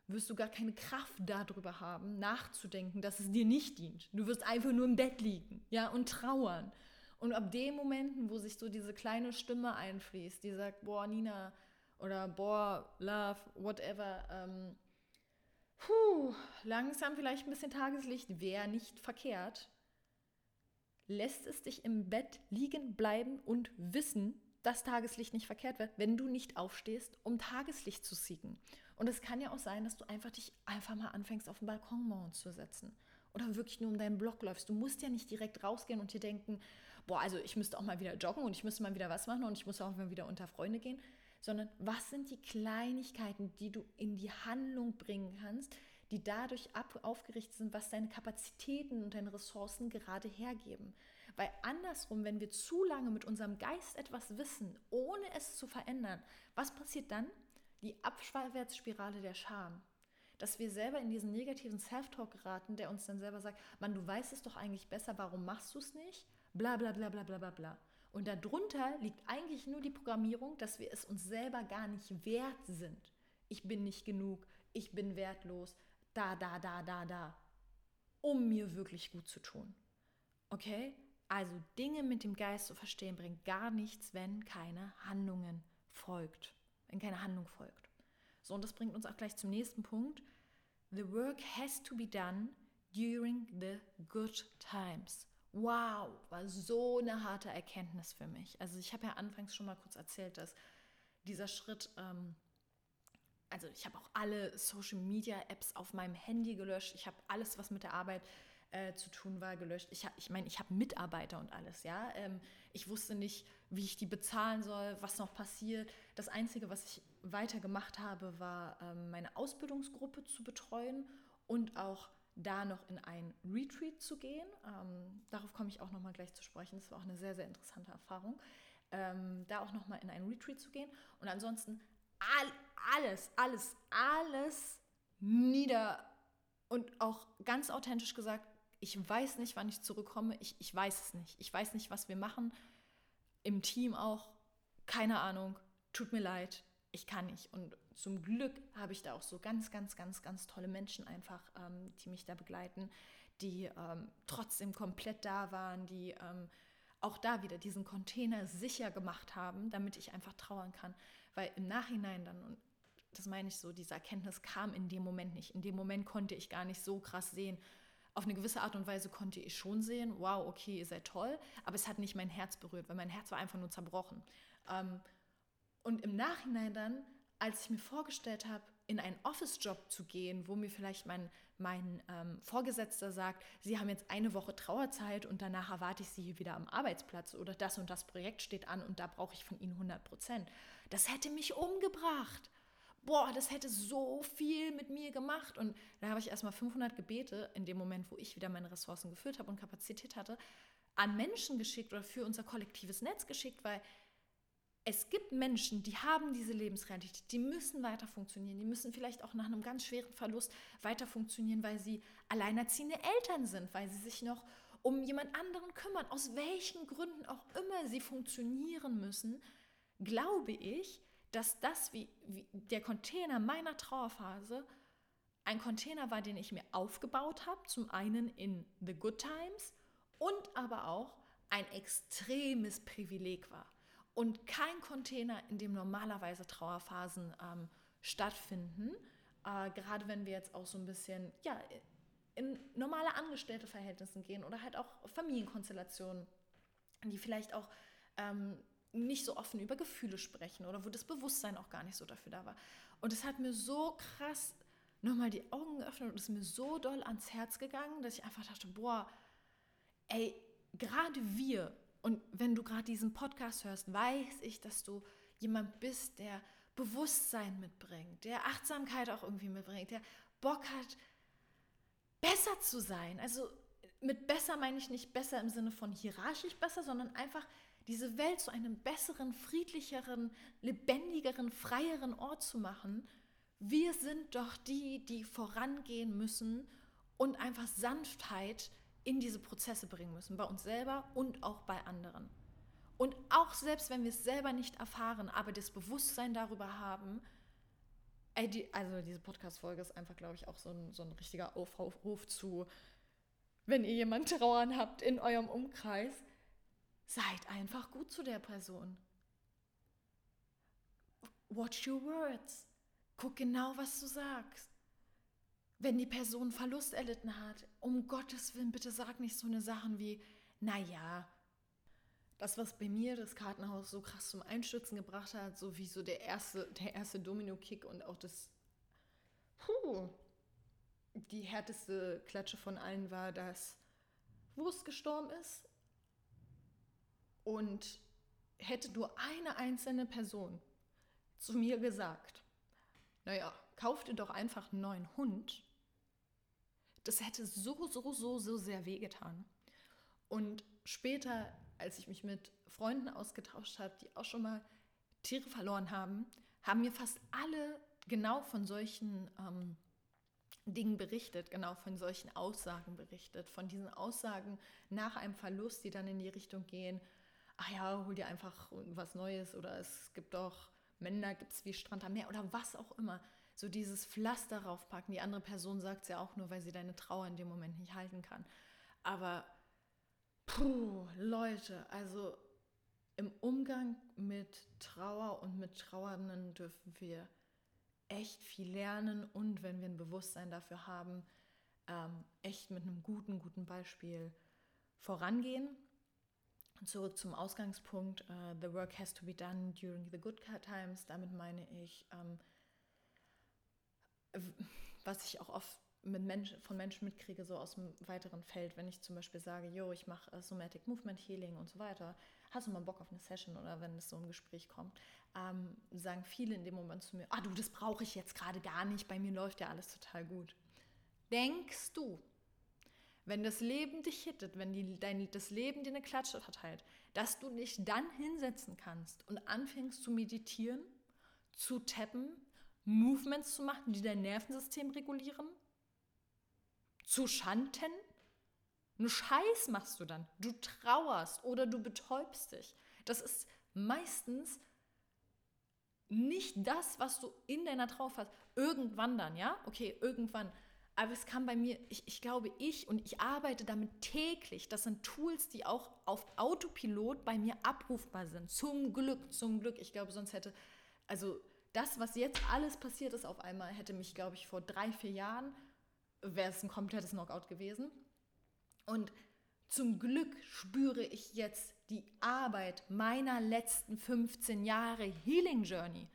wirst du gar keine Kraft darüber haben, nachzudenken, dass es dir nicht dient. Du wirst einfach nur im Bett liegen, ja, und trauern. Und ab den Momenten, wo sich so diese kleine Stimme einfließt, die sagt, boah, Nina, oder boah, Love, whatever, ähm, puh, langsam vielleicht ein bisschen Tageslicht wäre nicht verkehrt. Lässt es dich im Bett liegen bleiben und wissen, dass Tageslicht nicht verkehrt wird, wenn du nicht aufstehst, um Tageslicht zu siegen. Und es kann ja auch sein, dass du einfach dich einfach mal anfängst, auf den Balkonmauern zu setzen. Oder wirklich nur um deinen Block läufst. Du musst ja nicht direkt rausgehen und dir denken, boah, also ich müsste auch mal wieder joggen und ich müsste mal wieder was machen und ich muss auch mal wieder unter Freunde gehen. Sondern was sind die Kleinigkeiten, die du in die Handlung bringen kannst, die dadurch ab, aufgerichtet sind, was deine Kapazitäten und deine Ressourcen gerade hergeben. Weil andersrum, wenn wir zu lange mit unserem Geist etwas wissen, ohne es zu verändern, was passiert dann? Die Abwärtsspirale der Scham. Dass wir selber in diesen negativen Self-Talk geraten, der uns dann selber sagt, Mann, du weißt es doch eigentlich besser, warum machst du es nicht? Bla bla bla bla bla bla bla. Und darunter liegt eigentlich nur die Programmierung, dass wir es uns selber gar nicht wert sind. Ich bin nicht genug, ich bin wertlos, da, da, da, da, da, um mir wirklich gut zu tun. Okay? Also Dinge mit dem Geist zu verstehen bringt gar nichts, wenn keine Handlungen folgt. Wenn keine Handlung folgt. So, und das bringt uns auch gleich zum nächsten Punkt. The work has to be done during the good times. Wow, war so eine harte Erkenntnis für mich. Also ich habe ja anfangs schon mal kurz erzählt, dass dieser Schritt ähm, also ich habe auch alle Social Media Apps auf meinem Handy gelöscht. Ich habe alles, was mit der Arbeit äh, zu tun war, gelöscht. Ich, ich meine, ich habe Mitarbeiter und alles, ja. Ähm, ich wusste nicht, wie ich die bezahlen soll, was noch passiert. Das Einzige, was ich weiter gemacht habe, war ähm, meine Ausbildungsgruppe zu betreuen und auch da noch in ein Retreat zu gehen. Ähm, darauf komme ich auch noch mal gleich zu sprechen. Das war auch eine sehr, sehr interessante Erfahrung. Ähm, da auch noch mal in ein Retreat zu gehen. Und ansonsten all, alles, alles, alles nieder und auch ganz authentisch gesagt, ich weiß nicht, wann ich zurückkomme, ich, ich weiß es nicht. Ich weiß nicht, was wir machen. Im Team auch, keine Ahnung, tut mir leid, ich kann nicht. Und zum Glück habe ich da auch so ganz, ganz, ganz, ganz tolle Menschen einfach, ähm, die mich da begleiten, die ähm, trotzdem komplett da waren, die ähm, auch da wieder diesen Container sicher gemacht haben, damit ich einfach trauern kann. Weil im Nachhinein dann, und das meine ich so, diese Erkenntnis kam in dem Moment nicht. In dem Moment konnte ich gar nicht so krass sehen. Auf eine gewisse Art und Weise konnte ich schon sehen, wow, okay, ihr seid toll, aber es hat nicht mein Herz berührt, weil mein Herz war einfach nur zerbrochen. Ähm, und im Nachhinein dann, als ich mir vorgestellt habe, in einen Office-Job zu gehen, wo mir vielleicht mein, mein ähm, Vorgesetzter sagt, Sie haben jetzt eine Woche Trauerzeit und danach erwarte ich Sie hier wieder am Arbeitsplatz oder das und das Projekt steht an und da brauche ich von Ihnen 100 Prozent. Das hätte mich umgebracht. Boah, das hätte so viel mit mir gemacht. Und da habe ich erstmal 500 Gebete in dem Moment, wo ich wieder meine Ressourcen gefüllt habe und Kapazität hatte, an Menschen geschickt oder für unser kollektives Netz geschickt, weil es gibt Menschen, die haben diese Lebensrealität, die müssen weiter funktionieren, die müssen vielleicht auch nach einem ganz schweren Verlust weiter funktionieren, weil sie alleinerziehende Eltern sind, weil sie sich noch um jemand anderen kümmern, aus welchen Gründen auch immer sie funktionieren müssen, glaube ich, dass das wie, wie der Container meiner Trauerphase ein Container war, den ich mir aufgebaut habe, zum einen in The Good Times und aber auch ein extremes Privileg war und kein Container, in dem normalerweise Trauerphasen ähm, stattfinden. Äh, gerade wenn wir jetzt auch so ein bisschen ja, in normale Angestellteverhältnissen gehen oder halt auch Familienkonstellationen, die vielleicht auch ähm, nicht so offen über Gefühle sprechen oder wo das Bewusstsein auch gar nicht so dafür da war. Und es hat mir so krass nochmal die Augen geöffnet und ist mir so doll ans Herz gegangen, dass ich einfach dachte, boah, ey, gerade wir und wenn du gerade diesen Podcast hörst, weiß ich, dass du jemand bist, der Bewusstsein mitbringt, der Achtsamkeit auch irgendwie mitbringt, der Bock hat, besser zu sein. Also mit besser meine ich nicht besser im Sinne von hierarchisch besser, sondern einfach diese Welt zu einem besseren, friedlicheren, lebendigeren, freieren Ort zu machen. Wir sind doch die, die vorangehen müssen und einfach Sanftheit in diese Prozesse bringen müssen, bei uns selber und auch bei anderen. Und auch selbst wenn wir es selber nicht erfahren, aber das Bewusstsein darüber haben, ey, die, also diese Podcast-Folge ist einfach, glaube ich, auch so ein, so ein richtiger Aufruf zu, wenn ihr jemanden trauern habt in eurem Umkreis, seid einfach gut zu der Person. Watch your words. Guck genau, was du sagst. wenn die Person Verlust erlitten hat, um Gottes Willen, bitte sag nicht so eine Sachen wie, naja, das, was bei mir das Kartenhaus so krass zum Einstürzen gebracht hat, so wie so der erste, der erste Domino-Kick und auch das, puh, die härteste Klatsche von allen war, dass Wurst gestorben ist und hätte nur eine einzelne Person zu mir gesagt, naja, kauf dir doch einfach einen neuen Hund, das hätte so, so, so, so sehr wehgetan. Und später, als ich mich mit Freunden ausgetauscht habe, die auch schon mal Tiere verloren haben, haben mir fast alle genau von solchen ähm, Dingen berichtet, genau von solchen Aussagen berichtet, von diesen Aussagen nach einem Verlust, die dann in die Richtung gehen, ach ja, hol dir einfach was Neues oder es gibt doch Männer, gibt es wie Strand am Meer oder was auch immer. So dieses Pflaster raufpacken. Die andere Person sagt es ja auch nur, weil sie deine Trauer in dem Moment nicht halten kann. Aber, puh, Leute, also im Umgang mit Trauer und mit Trauernden dürfen wir echt viel lernen und wenn wir ein Bewusstsein dafür haben, ähm, echt mit einem guten, guten Beispiel vorangehen. Zurück zum Ausgangspunkt, uh, the work has to be done during the good times. Damit meine ich, ähm, was ich auch oft mit Mensch, von Menschen mitkriege, so aus dem weiteren Feld, wenn ich zum Beispiel sage, yo, ich mache uh, Somatic Movement Healing und so weiter, hast du mal Bock auf eine Session oder wenn es so ein Gespräch kommt, ähm, sagen viele in dem Moment zu mir, ah du, das brauche ich jetzt gerade gar nicht, bei mir läuft ja alles total gut. Denkst du, wenn das Leben dich hittet, wenn die, dein, das Leben dir eine Klatsche verteilt, dass du dich dann hinsetzen kannst und anfängst zu meditieren, zu tappen, Movements zu machen, die dein Nervensystem regulieren, zu schanten? Einen Scheiß machst du dann. Du trauerst oder du betäubst dich. Das ist meistens nicht das, was du in deiner Trauer hast. Irgendwann dann, ja? Okay, irgendwann. Aber es kam bei mir, ich, ich glaube, ich und ich arbeite damit täglich. Das sind Tools, die auch auf Autopilot bei mir abrufbar sind. Zum Glück, zum Glück. Ich glaube, sonst hätte, also das, was jetzt alles passiert ist auf einmal, hätte mich, glaube ich, vor drei, vier Jahren, wäre es ein komplettes Knockout gewesen. Und zum Glück spüre ich jetzt die Arbeit meiner letzten 15 Jahre Healing Journey,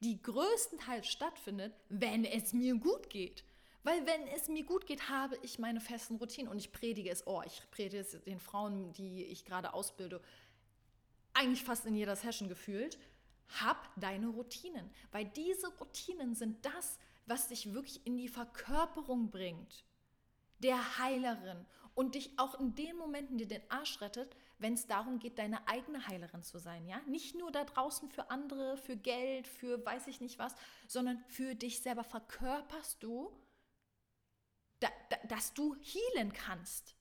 die größtenteils stattfindet, wenn es mir gut geht. Weil wenn es mir gut geht, habe ich meine festen Routinen und ich predige es, oh, ich predige es den Frauen, die ich gerade ausbilde, eigentlich fast in jeder Session gefühlt. Hab deine Routinen, weil diese Routinen sind das, was dich wirklich in die Verkörperung bringt, der Heilerin und dich auch in den Momenten dir den Arsch rettet, wenn es darum geht, deine eigene Heilerin zu sein, ja? Nicht nur da draußen für andere, für Geld, für weiß ich nicht was, sondern für dich selber verkörperst du da, da, dass du healen kannst.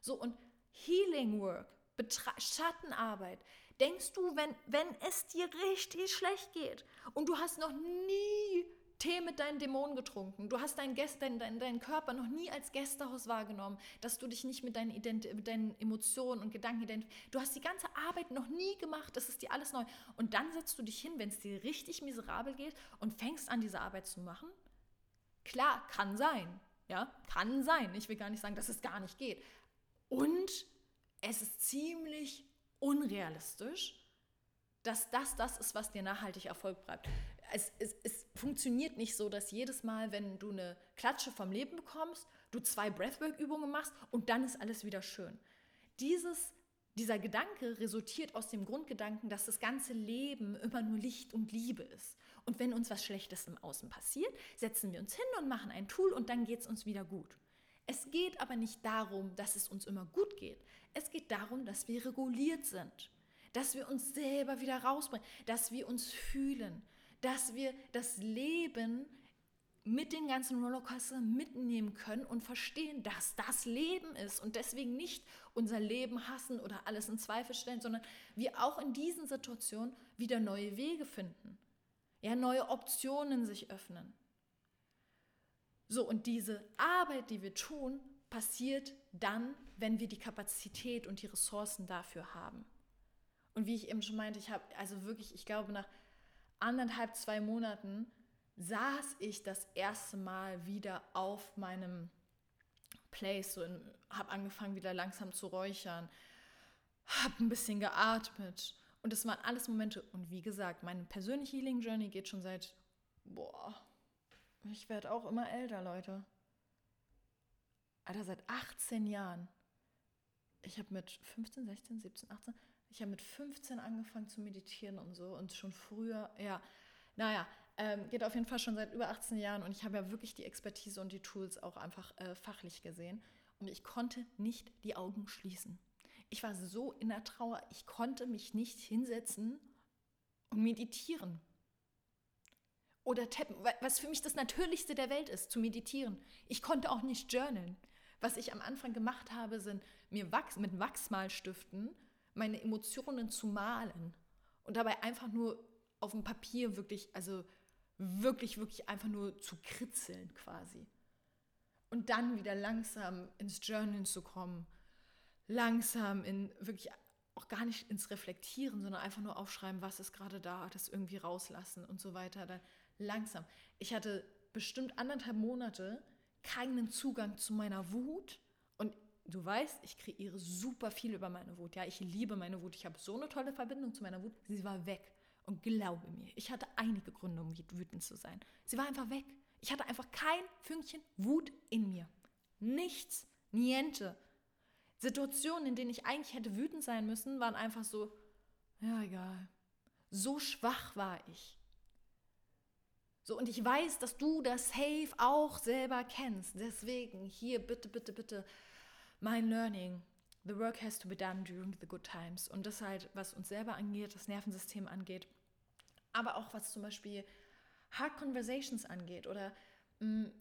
So und Healing Work, Betra Schattenarbeit. Denkst du, wenn, wenn es dir richtig schlecht geht und du hast noch nie Tee mit deinen Dämonen getrunken, du hast deinen, Gäste, deinen, deinen, deinen Körper noch nie als Gästehaus wahrgenommen, dass du dich nicht mit deinen, Ident mit deinen Emotionen und Gedanken identifizierst, du hast die ganze Arbeit noch nie gemacht, das ist dir alles neu. Und dann setzt du dich hin, wenn es dir richtig miserabel geht und fängst an, diese Arbeit zu machen? Klar, kann sein. Ja, kann sein. Ich will gar nicht sagen, dass es gar nicht geht. Und es ist ziemlich unrealistisch, dass das das ist, was dir nachhaltig Erfolg bleibt. Es, es, es, funktioniert nicht so, dass jedes Mal, wenn du eine Klatsche vom Leben bekommst, du zwei Breathwork-Übungen machst und dann ist alles wieder schön. Dieses dieser Gedanke resultiert aus dem Grundgedanken, dass das ganze Leben immer nur Licht und Liebe ist. Und wenn uns was Schlechtes im Außen passiert, setzen wir uns hin und machen ein Tool und dann geht es uns wieder gut. Es geht aber nicht darum, dass es uns immer gut geht. Es geht darum, dass wir reguliert sind, dass wir uns selber wieder rausbringen, dass wir uns fühlen, dass wir das Leben mit den ganzen Rollercoaster mitnehmen können und verstehen, dass das Leben ist und deswegen nicht unser Leben hassen oder alles in Zweifel stellen, sondern wir auch in diesen Situationen wieder neue Wege finden, ja, neue Optionen sich öffnen. So, und diese Arbeit, die wir tun, passiert dann, wenn wir die Kapazität und die Ressourcen dafür haben. Und wie ich eben schon meinte, ich habe also wirklich, ich glaube, nach anderthalb, zwei Monaten saß ich das erste Mal wieder auf meinem Place, so habe angefangen wieder langsam zu räuchern, habe ein bisschen geatmet und es waren alles Momente und wie gesagt, meine persönliche Healing Journey geht schon seit boah, ich werde auch immer älter, Leute. Alter, seit 18 Jahren. Ich habe mit 15, 16, 17, 18, ich habe mit 15 angefangen zu meditieren und so und schon früher, ja, naja, ähm, geht auf jeden Fall schon seit über 18 Jahren und ich habe ja wirklich die Expertise und die Tools auch einfach äh, fachlich gesehen und ich konnte nicht die Augen schließen. Ich war so in der Trauer, ich konnte mich nicht hinsetzen und meditieren. Oder tappen, was für mich das Natürlichste der Welt ist, zu meditieren. Ich konnte auch nicht journalen. Was ich am Anfang gemacht habe, sind mir Wachs, mit Wachsmalstiften meine Emotionen zu malen und dabei einfach nur auf dem Papier wirklich, also wirklich, wirklich einfach nur zu kritzeln quasi. Und dann wieder langsam ins Journalen zu kommen, langsam in wirklich auch gar nicht ins Reflektieren, sondern einfach nur aufschreiben, was ist gerade da, das irgendwie rauslassen und so weiter. Dann langsam. Ich hatte bestimmt anderthalb Monate keinen Zugang zu meiner Wut und du weißt, ich kreiere super viel über meine Wut. Ja, ich liebe meine Wut. Ich habe so eine tolle Verbindung zu meiner Wut. Sie war weg. Und glaube mir, ich hatte einige Gründe, um wütend zu sein. Sie war einfach weg. Ich hatte einfach kein Fünkchen Wut in mir. Nichts, niente. Situationen, in denen ich eigentlich hätte wütend sein müssen, waren einfach so, ja, egal. So schwach war ich. So, und ich weiß, dass du das Safe auch selber kennst. Deswegen hier bitte, bitte, bitte mein Learning. The work has to be done during the good times. Und das halt, was uns selber angeht, das Nervensystem angeht, aber auch was zum Beispiel Hard Conversations angeht oder mh, mm,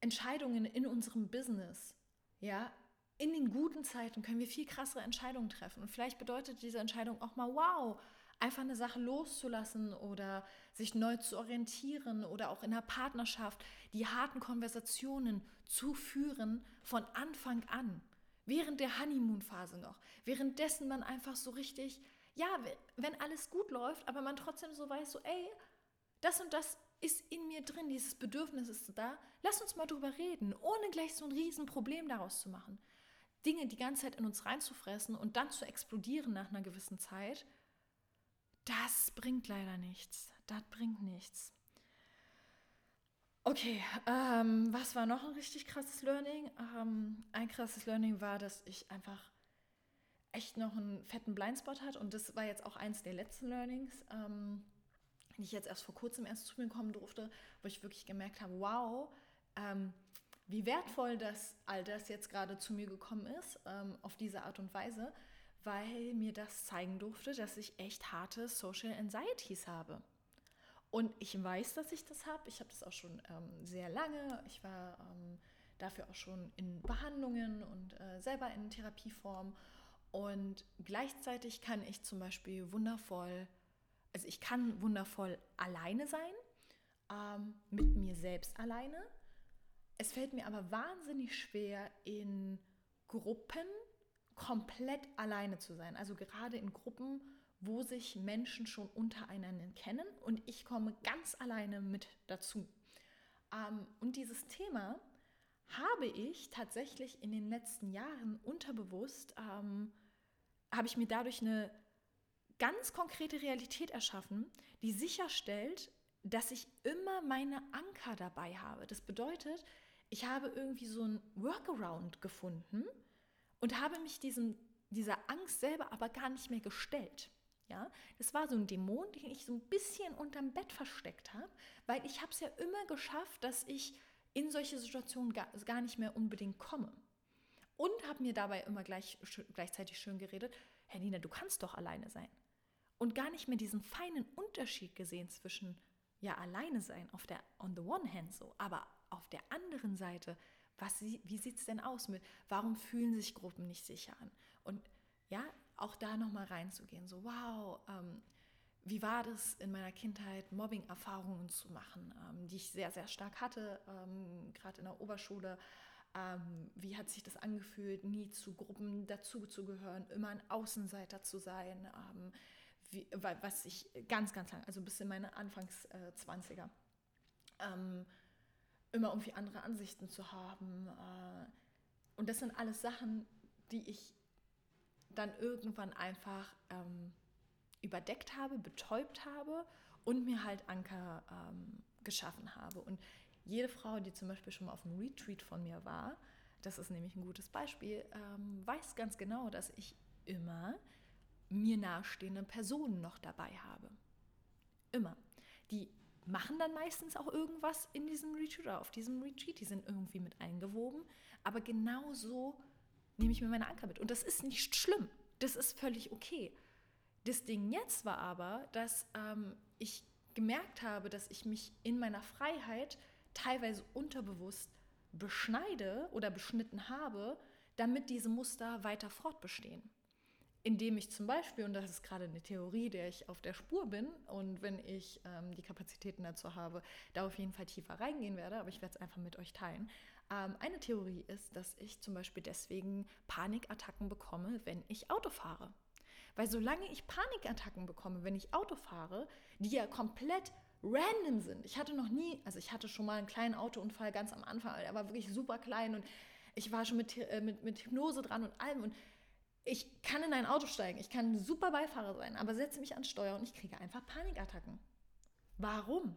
Entscheidungen in unserem Business. Ja, in den guten Zeiten können wir viel krassere Entscheidungen treffen. Und vielleicht bedeutet diese Entscheidung auch mal, wow, einfach eine Sache loszulassen oder sich neu zu orientieren oder auch in der Partnerschaft die harten Konversationen zu führen von Anfang an. Während der Honeymoon-Phase noch. Währenddessen man einfach so richtig ja, wenn alles gut läuft, aber man trotzdem so weiß, so, ey, das und das ist in mir drin, dieses Bedürfnis ist da, lass uns mal drüber reden, ohne gleich so ein Riesenproblem daraus zu machen. Dinge die ganze Zeit in uns reinzufressen und dann zu explodieren nach einer gewissen Zeit, das bringt leider nichts. Das bringt nichts. Okay, ähm, was war noch ein richtig krasses Learning? Ähm, ein krasses Learning war, dass ich einfach echt noch einen fetten Blindspot hat. Und das war jetzt auch eins der letzten Learnings, ähm, die ich jetzt erst vor kurzem erst zu mir kommen durfte, wo ich wirklich gemerkt habe, wow, ähm, wie wertvoll das all das jetzt gerade zu mir gekommen ist, ähm, auf diese Art und Weise, weil mir das zeigen durfte, dass ich echt harte Social Anxieties habe. Und ich weiß, dass ich das habe. Ich habe das auch schon ähm, sehr lange. Ich war ähm, dafür auch schon in Behandlungen und äh, selber in Therapieform. Und gleichzeitig kann ich zum Beispiel wundervoll, also ich kann wundervoll alleine sein, ähm, mit mir selbst alleine. Es fällt mir aber wahnsinnig schwer, in Gruppen komplett alleine zu sein. Also gerade in Gruppen, wo sich Menschen schon untereinander kennen und ich komme ganz alleine mit dazu. Ähm, und dieses Thema habe ich tatsächlich in den letzten Jahren unterbewusst, ähm, habe ich mir dadurch eine ganz konkrete Realität erschaffen, die sicherstellt, dass ich immer meine Anker dabei habe. Das bedeutet, ich habe irgendwie so ein Workaround gefunden und habe mich diesem, dieser Angst selber aber gar nicht mehr gestellt. Ja, das war so ein Dämon, den ich so ein bisschen unterm Bett versteckt habe, weil ich habe es ja immer geschafft, dass ich in solche Situationen gar, gar nicht mehr unbedingt komme. Und habe mir dabei immer gleich, gleichzeitig schön geredet, Herr Nina, du kannst doch alleine sein. Und gar nicht mehr diesen feinen Unterschied gesehen zwischen, ja, alleine sein, auf der, on the one hand so, aber auf der anderen Seite, was, wie sieht es denn aus mit, warum fühlen sich Gruppen nicht sicher an? Und ja, auch da nochmal reinzugehen, so, wow, ähm, wie war das in meiner Kindheit, Mobbing-Erfahrungen zu machen, ähm, die ich sehr, sehr stark hatte, ähm, gerade in der Oberschule. Ähm, wie hat sich das angefühlt, nie zu Gruppen dazuzugehören, immer ein Außenseiter zu sein, ähm, wie, was ich ganz, ganz lang, also bis in meine Anfangs äh, 20er. Immer irgendwie andere Ansichten zu haben. Äh, und das sind alles Sachen, die ich dann irgendwann einfach ähm, überdeckt habe, betäubt habe und mir halt Anker ähm, geschaffen habe. Und jede Frau, die zum Beispiel schon mal auf einem Retreat von mir war, das ist nämlich ein gutes Beispiel, ähm, weiß ganz genau, dass ich immer mir nahestehende Personen noch dabei habe. Immer. Die machen dann meistens auch irgendwas in diesem Retreat oder auf diesem Retreat. Die sind irgendwie mit eingewoben. Aber genau so nehme ich mir meine Anker mit. Und das ist nicht schlimm. Das ist völlig okay. Das Ding jetzt war aber, dass ähm, ich gemerkt habe, dass ich mich in meiner Freiheit teilweise unterbewusst beschneide oder beschnitten habe, damit diese Muster weiter fortbestehen. Indem ich zum Beispiel, und das ist gerade eine Theorie, der ich auf der Spur bin, und wenn ich ähm, die Kapazitäten dazu habe, da auf jeden Fall tiefer reingehen werde, aber ich werde es einfach mit euch teilen. Ähm, eine Theorie ist, dass ich zum Beispiel deswegen Panikattacken bekomme, wenn ich Auto fahre. Weil solange ich Panikattacken bekomme, wenn ich Auto fahre, die ja komplett random sind. Ich hatte noch nie, also ich hatte schon mal einen kleinen Autounfall ganz am Anfang, der war wirklich super klein und ich war schon mit, äh, mit, mit Hypnose dran und allem und ich kann in ein Auto steigen, ich kann ein super Beifahrer sein, aber setze mich ans Steuer und ich kriege einfach Panikattacken. Warum?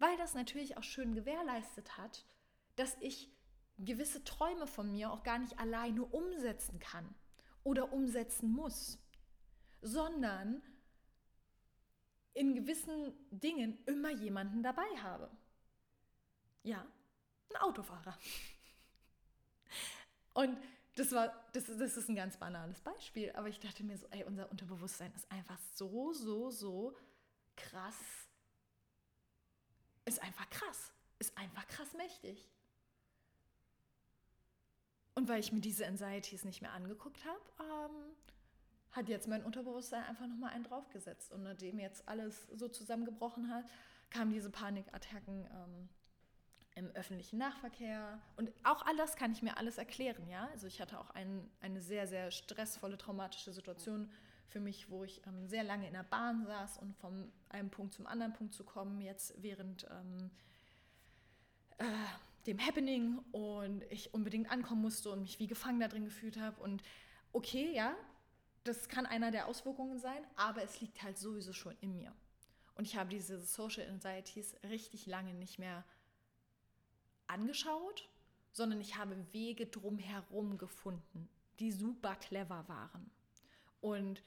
Weil das natürlich auch schön gewährleistet hat, dass ich gewisse Träume von mir auch gar nicht alleine umsetzen kann oder umsetzen muss, sondern in gewissen Dingen immer jemanden dabei habe. Ja, ein Autofahrer. Und das war, das, das ist ein ganz banales Beispiel, aber ich dachte mir so, ey, unser Unterbewusstsein ist einfach so, so, so krass. Ist einfach krass. Ist einfach krass mächtig. Und weil ich mir diese Anxieties nicht mehr angeguckt habe, ähm, hat jetzt mein Unterbewusstsein einfach nochmal einen draufgesetzt. Und nachdem jetzt alles so zusammengebrochen hat, kamen diese Panikattacken ähm, im öffentlichen Nahverkehr. Und auch alles kann ich mir alles erklären, ja. Also ich hatte auch ein, eine sehr, sehr stressvolle, traumatische Situation für mich, wo ich ähm, sehr lange in der Bahn saß und von einem Punkt zum anderen Punkt zu kommen, jetzt während ähm, äh, dem Happening und ich unbedingt ankommen musste und mich wie gefangen da drin gefühlt habe. Und okay, ja, das kann einer der Auswirkungen sein, aber es liegt halt sowieso schon in mir. Und ich habe diese Social Anxieties richtig lange nicht mehr angeschaut, sondern ich habe Wege drumherum gefunden, die super clever waren. Und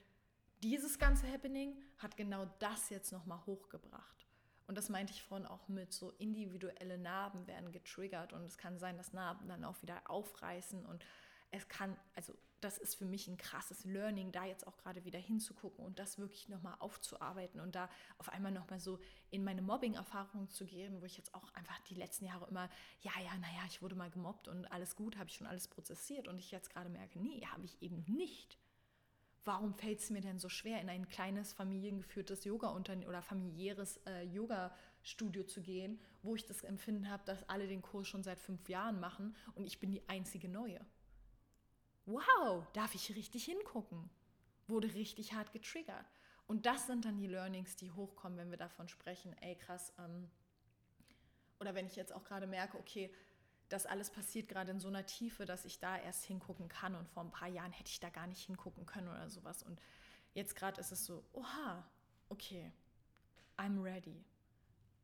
dieses ganze Happening hat genau das jetzt nochmal hochgebracht. Und das meinte ich vorhin auch mit, so individuelle Narben werden getriggert und es kann sein, dass Narben dann auch wieder aufreißen und es kann, also das ist für mich ein krasses Learning, da jetzt auch gerade wieder hinzugucken und das wirklich nochmal aufzuarbeiten und da auf einmal nochmal so in meine Mobbing-Erfahrungen zu gehen, wo ich jetzt auch einfach die letzten Jahre immer, ja, ja, naja, ich wurde mal gemobbt und alles gut, habe ich schon alles prozessiert und ich jetzt gerade merke, nee, habe ich eben nicht. Warum fällt es mir denn so schwer, in ein kleines familiengeführtes Yoga oder familiäres äh, Yoga-Studio zu gehen, wo ich das Empfinden habe, dass alle den Kurs schon seit fünf Jahren machen und ich bin die einzige Neue? Wow, darf ich richtig hingucken? Wurde richtig hart getriggert. Und das sind dann die Learnings, die hochkommen, wenn wir davon sprechen, ey krass, ähm, oder wenn ich jetzt auch gerade merke, okay, das alles passiert gerade in so einer Tiefe, dass ich da erst hingucken kann und vor ein paar Jahren hätte ich da gar nicht hingucken können oder sowas. Und jetzt gerade ist es so, oha, okay, I'm ready.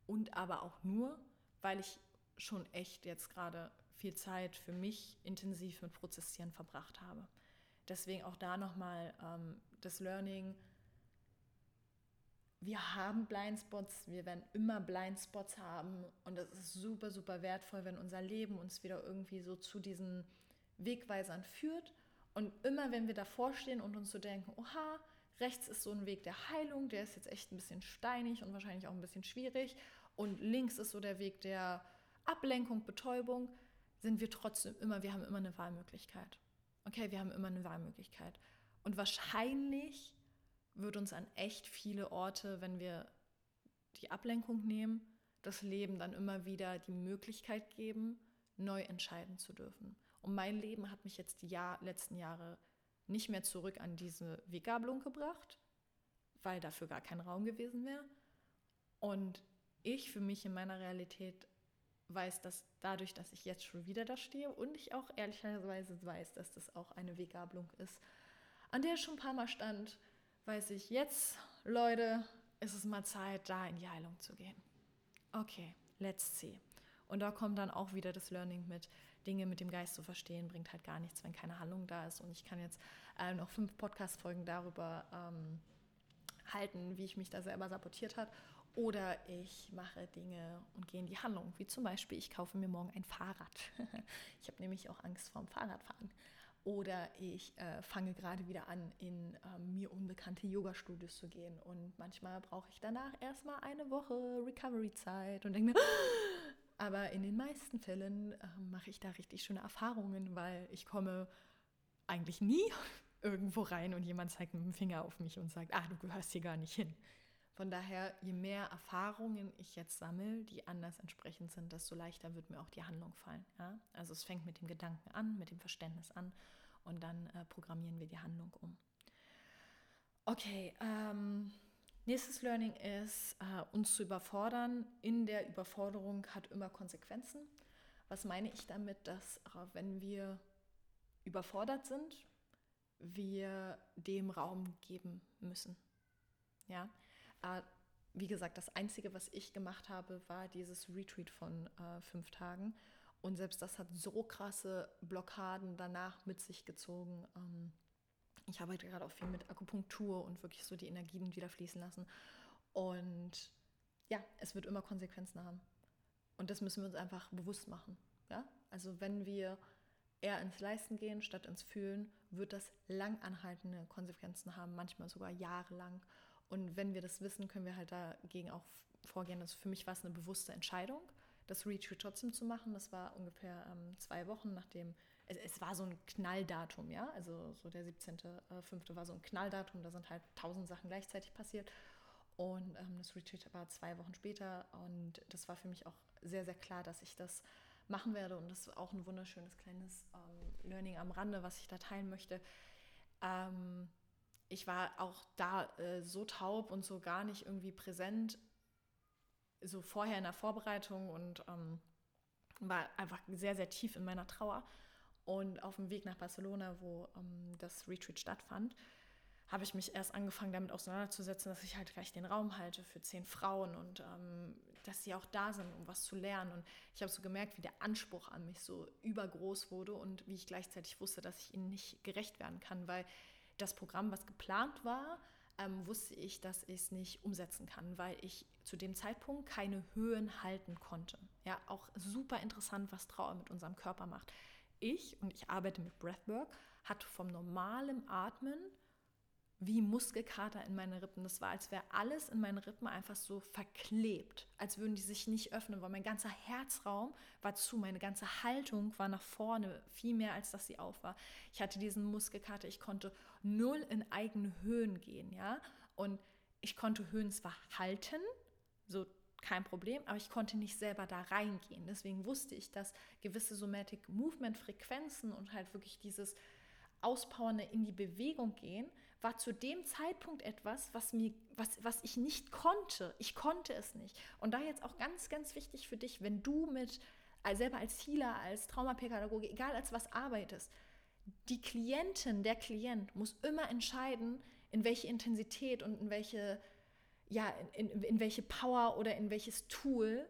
Und aber auch nur, weil ich schon echt jetzt gerade viel Zeit für mich intensiv mit Prozessieren verbracht habe. Deswegen auch da nochmal ähm, das Learning. Wir haben Blindspots, wir werden immer Blindspots haben und es ist super, super wertvoll, wenn unser Leben uns wieder irgendwie so zu diesen Wegweisern führt. Und immer wenn wir davor stehen und uns so denken, oha, rechts ist so ein Weg der Heilung, der ist jetzt echt ein bisschen steinig und wahrscheinlich auch ein bisschen schwierig. Und links ist so der Weg der Ablenkung, Betäubung, sind wir trotzdem immer, wir haben immer eine Wahlmöglichkeit. Okay, wir haben immer eine Wahlmöglichkeit. Und wahrscheinlich wird uns an echt viele Orte, wenn wir die Ablenkung nehmen, das Leben dann immer wieder die Möglichkeit geben, neu entscheiden zu dürfen. Und mein Leben hat mich jetzt die Jahr, letzten Jahre nicht mehr zurück an diese Weggabelung gebracht, weil dafür gar kein Raum gewesen wäre. Und ich für mich in meiner Realität weiß, dass dadurch, dass ich jetzt schon wieder da stehe und ich auch ehrlicherweise weiß, dass das auch eine Weggabelung ist, an der ich schon ein paar Mal stand, weiß ich jetzt, Leute, ist es mal Zeit, da in die Heilung zu gehen. Okay, let's see. Und da kommt dann auch wieder das Learning mit, Dinge mit dem Geist zu verstehen, bringt halt gar nichts, wenn keine Handlung da ist. Und ich kann jetzt äh, noch fünf Podcast-Folgen darüber ähm, halten, wie ich mich da selber sabotiert habe. Oder ich mache Dinge und gehe in die Handlung, wie zum Beispiel, ich kaufe mir morgen ein Fahrrad. ich habe nämlich auch Angst vorm Fahrradfahren. Oder ich äh, fange gerade wieder an, in äh, mir unbekannte Yoga-Studios zu gehen. Und manchmal brauche ich danach erstmal eine Woche Recovery-Zeit und denke mir, aber in den meisten Fällen äh, mache ich da richtig schöne Erfahrungen, weil ich komme eigentlich nie irgendwo rein und jemand zeigt mit dem Finger auf mich und sagt, ah, du gehörst hier gar nicht hin. Von daher, je mehr Erfahrungen ich jetzt sammle, die anders entsprechend sind, desto leichter wird mir auch die Handlung fallen. Ja? Also es fängt mit dem Gedanken an, mit dem Verständnis an und dann äh, programmieren wir die Handlung um. Okay, ähm, nächstes Learning ist, äh, uns zu überfordern. In der Überforderung hat immer Konsequenzen. Was meine ich damit, dass äh, wenn wir überfordert sind, wir dem Raum geben müssen. Ja, wie gesagt, das Einzige, was ich gemacht habe, war dieses Retreat von äh, fünf Tagen. Und selbst das hat so krasse Blockaden danach mit sich gezogen. Ähm, ich arbeite gerade auch viel mit Akupunktur und wirklich so die Energien wieder fließen lassen. Und ja, es wird immer Konsequenzen haben. Und das müssen wir uns einfach bewusst machen. Ja? Also wenn wir eher ins Leisten gehen statt ins Fühlen, wird das langanhaltende Konsequenzen haben, manchmal sogar jahrelang. Und wenn wir das wissen, können wir halt dagegen auch vorgehen. Also für mich war es eine bewusste Entscheidung, das Retreat trotzdem zu machen. Das war ungefähr ähm, zwei Wochen nachdem, es, es, war so ein Knalldatum, ja, also so der 17.05. Äh, war so ein Knalldatum, da sind halt tausend Sachen gleichzeitig passiert. Und ähm, das Retreat war zwei Wochen später und das war für mich auch sehr, sehr klar, dass ich das machen werde. Und das ist auch ein wunderschönes kleines ähm, Learning am Rande, was ich da teilen möchte. Ähm, ich war auch da äh, so taub und so gar nicht irgendwie präsent, so vorher in der Vorbereitung und ähm, war einfach sehr, sehr tief in meiner Trauer. Und auf dem Weg nach Barcelona, wo ähm, das Retreat stattfand, habe ich mich erst angefangen damit auseinanderzusetzen, dass ich halt gleich den Raum halte für zehn Frauen und ähm, dass sie auch da sind, um was zu lernen. Und ich habe so gemerkt, wie der Anspruch an mich so übergroß wurde und wie ich gleichzeitig wusste, dass ich ihnen nicht gerecht werden kann, weil das Programm, was geplant war, ähm, wusste ich, dass ich es nicht umsetzen kann, weil ich zu dem Zeitpunkt keine Höhen halten konnte. Ja, auch super interessant, was Trauer mit unserem Körper macht. Ich, und ich arbeite mit Breathwork, hatte vom normalen Atmen wie Muskelkater in meinen Rippen. Das war, als wäre alles in meinen Rippen einfach so verklebt, als würden die sich nicht öffnen, weil mein ganzer Herzraum war zu, meine ganze Haltung war nach vorne, viel mehr als dass sie auf war. Ich hatte diesen Muskelkater, ich konnte null in eigene Höhen gehen, ja, und ich konnte Höhen zwar halten, so kein Problem, aber ich konnte nicht selber da reingehen. Deswegen wusste ich, dass gewisse Somatic Movement Frequenzen und halt wirklich dieses Auspowernde in die Bewegung gehen, war zu dem Zeitpunkt etwas, was, mir, was, was ich nicht konnte. Ich konnte es nicht. Und da jetzt auch ganz, ganz wichtig für dich, wenn du mit selber als Healer, als Traumapädagoge, egal als was arbeitest, die Klientin, der Klient muss immer entscheiden, in welche Intensität und in welche, ja, in, in, in welche Power oder in welches Tool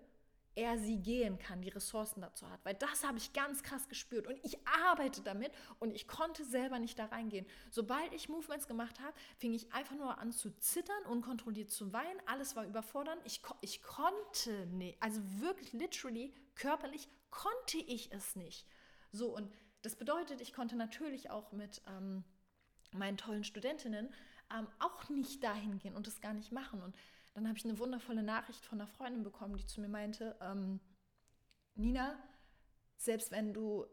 er sie gehen kann, die Ressourcen dazu hat. Weil das habe ich ganz krass gespürt und ich arbeite damit und ich konnte selber nicht da reingehen. Sobald ich Movements gemacht habe, fing ich einfach nur an zu zittern, unkontrolliert zu weinen. Alles war überfordernd. Ich, ich konnte nicht, also wirklich literally, körperlich konnte ich es nicht. So und das bedeutet, ich konnte natürlich auch mit ähm, meinen tollen Studentinnen ähm, auch nicht dahin gehen und das gar nicht machen. Und dann habe ich eine wundervolle Nachricht von einer Freundin bekommen, die zu mir meinte, ähm, Nina, selbst wenn du,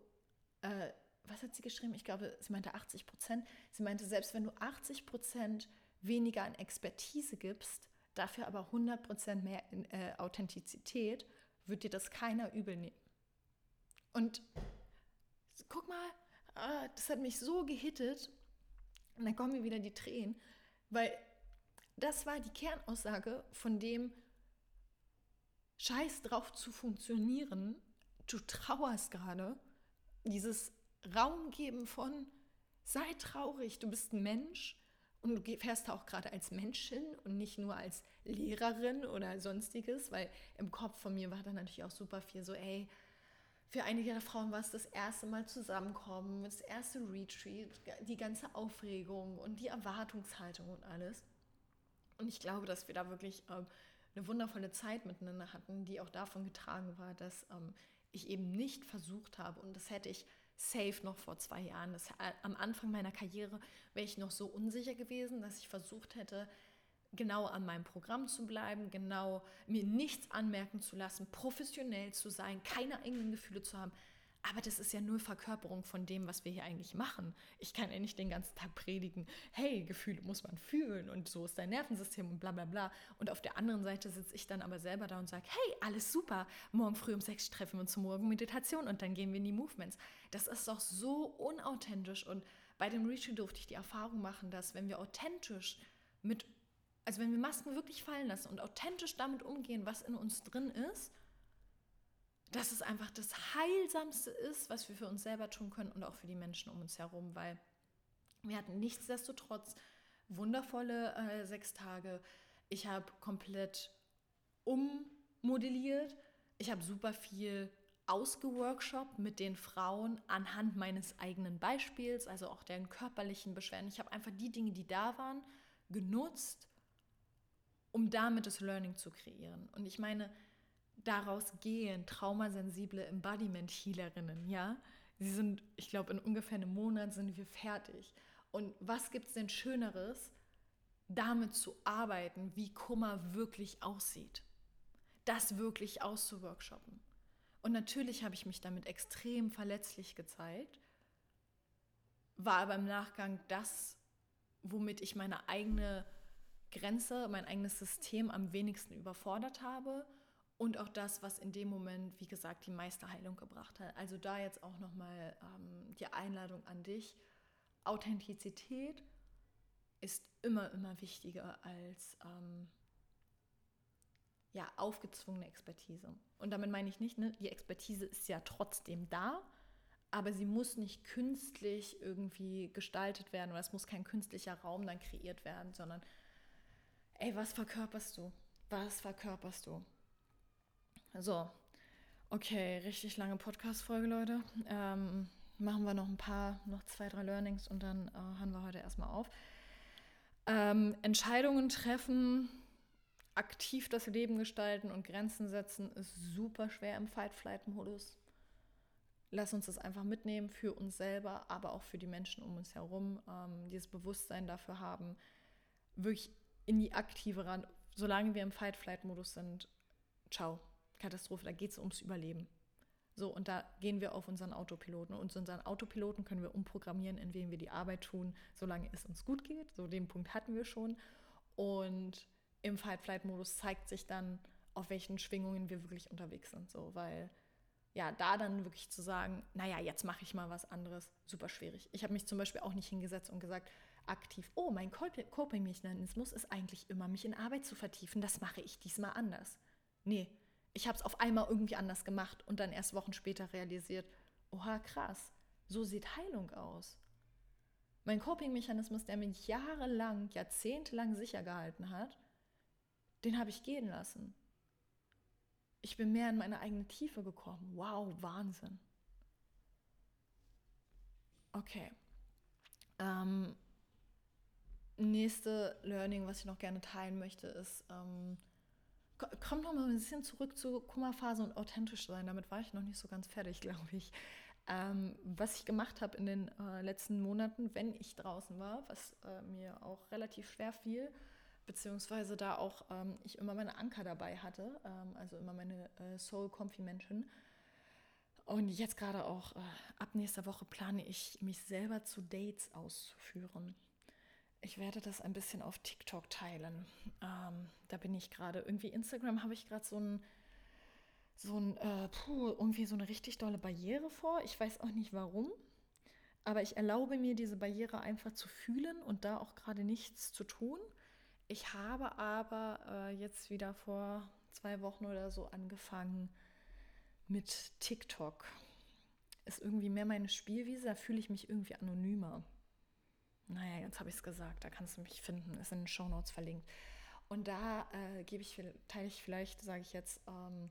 äh, was hat sie geschrieben? Ich glaube, sie meinte 80 Prozent. Sie meinte, selbst wenn du 80 Prozent weniger an Expertise gibst, dafür aber 100 Prozent mehr in, äh, Authentizität, wird dir das keiner übel nehmen. Und guck mal, äh, das hat mich so gehittet. Und dann kommen mir wieder die Tränen, weil das war die Kernaussage von dem, scheiß drauf zu funktionieren, du trauerst gerade, dieses Raum geben von, sei traurig, du bist ein Mensch. Und du fährst auch gerade als Mensch hin und nicht nur als Lehrerin oder sonstiges, weil im Kopf von mir war dann natürlich auch super viel so, ey, für einige der Frauen war es das erste Mal zusammenkommen, das erste Retreat, die ganze Aufregung und die Erwartungshaltung und alles. Und ich glaube, dass wir da wirklich ähm, eine wundervolle Zeit miteinander hatten, die auch davon getragen war, dass ähm, ich eben nicht versucht habe, und das hätte ich safe noch vor zwei Jahren, das, äh, am Anfang meiner Karriere wäre ich noch so unsicher gewesen, dass ich versucht hätte, genau an meinem Programm zu bleiben, genau mir nichts anmerken zu lassen, professionell zu sein, keine eigenen Gefühle zu haben. Aber das ist ja nur Verkörperung von dem, was wir hier eigentlich machen. Ich kann ja nicht den ganzen Tag predigen, hey, Gefühle muss man fühlen und so ist dein Nervensystem und bla bla bla. Und auf der anderen Seite sitze ich dann aber selber da und sage, hey, alles super, morgen früh um sechs treffen wir uns zur Morgenmeditation und dann gehen wir in die Movements. Das ist doch so unauthentisch und bei dem Retreat durfte ich die Erfahrung machen, dass wenn wir authentisch mit also wenn wir Masken wirklich fallen lassen und authentisch damit umgehen, was in uns drin ist, dass es einfach das Heilsamste ist, was wir für uns selber tun können und auch für die Menschen um uns herum, weil wir hatten nichtsdestotrotz wundervolle äh, sechs Tage. Ich habe komplett ummodelliert. Ich habe super viel ausgeworkshopt mit den Frauen anhand meines eigenen Beispiels, also auch deren körperlichen Beschwerden. Ich habe einfach die Dinge, die da waren, genutzt um damit das Learning zu kreieren. Und ich meine, daraus gehen traumasensible Embodiment-Healerinnen, ja. Sie sind, ich glaube, in ungefähr einem Monat sind wir fertig. Und was gibt es denn Schöneres, damit zu arbeiten, wie Kummer wirklich aussieht? Das wirklich auszuworkshoppen. Und natürlich habe ich mich damit extrem verletzlich gezeigt, war aber im Nachgang das, womit ich meine eigene Grenze, mein eigenes System am wenigsten überfordert habe und auch das, was in dem Moment, wie gesagt, die Meisterheilung gebracht hat. Also da jetzt auch nochmal ähm, die Einladung an dich. Authentizität ist immer, immer wichtiger als ähm, ja, aufgezwungene Expertise. Und damit meine ich nicht, ne, die Expertise ist ja trotzdem da, aber sie muss nicht künstlich irgendwie gestaltet werden oder es muss kein künstlicher Raum dann kreiert werden, sondern ey, was verkörperst du? Was verkörperst du? So, okay, richtig lange Podcast-Folge, Leute. Ähm, machen wir noch ein paar, noch zwei, drei Learnings und dann äh, hören wir heute erstmal auf. Ähm, Entscheidungen treffen, aktiv das Leben gestalten und Grenzen setzen ist super schwer im Fight-Flight-Modus. Lass uns das einfach mitnehmen für uns selber, aber auch für die Menschen um uns herum. Ähm, dieses Bewusstsein dafür haben, wirklich in die aktive ran. Solange wir im Fight-Flight-Modus sind, ciao, Katastrophe, da geht es ums Überleben. So, und da gehen wir auf unseren Autopiloten. Und unseren Autopiloten können wir umprogrammieren, indem wir die Arbeit tun, solange es uns gut geht. So, den Punkt hatten wir schon. Und im Fight-Flight-Modus zeigt sich dann, auf welchen Schwingungen wir wirklich unterwegs sind. So, weil ja, da dann wirklich zu sagen, naja, jetzt mache ich mal was anderes, super schwierig. Ich habe mich zum Beispiel auch nicht hingesetzt und gesagt, aktiv, oh, mein Coping-Mechanismus ist eigentlich immer, mich in Arbeit zu vertiefen. Das mache ich diesmal anders. Nee, ich habe es auf einmal irgendwie anders gemacht und dann erst Wochen später realisiert, oha, krass, so sieht Heilung aus. Mein Coping-Mechanismus, der mich jahrelang, jahrzehntelang sicher gehalten hat, den habe ich gehen lassen. Ich bin mehr in meine eigene Tiefe gekommen. Wow, Wahnsinn. Okay. Ähm, nächste Learning, was ich noch gerne teilen möchte, ist, ähm, kommt noch mal ein bisschen zurück zur Kummerphase und authentisch sein. Damit war ich noch nicht so ganz fertig, glaube ich. Ähm, was ich gemacht habe in den äh, letzten Monaten, wenn ich draußen war, was äh, mir auch relativ schwer fiel, beziehungsweise da auch ähm, ich immer meine Anker dabei hatte, ähm, also immer meine äh, Soul Comfy Menschen. Und jetzt gerade auch äh, ab nächster Woche plane ich, mich selber zu Dates auszuführen. Ich werde das ein bisschen auf TikTok teilen. Ähm, da bin ich gerade. Irgendwie Instagram habe ich gerade so ein, so ein, äh, puh, irgendwie so eine richtig dolle Barriere vor. Ich weiß auch nicht warum. Aber ich erlaube mir, diese Barriere einfach zu fühlen und da auch gerade nichts zu tun. Ich habe aber äh, jetzt wieder vor zwei Wochen oder so angefangen mit TikTok. Ist irgendwie mehr meine Spielwiese, da fühle ich mich irgendwie anonymer. Naja, jetzt habe ich es gesagt, da kannst du mich finden, ist in den Show Notes verlinkt. Und da äh, gebe ich, teile ich vielleicht, sage ich jetzt, ähm,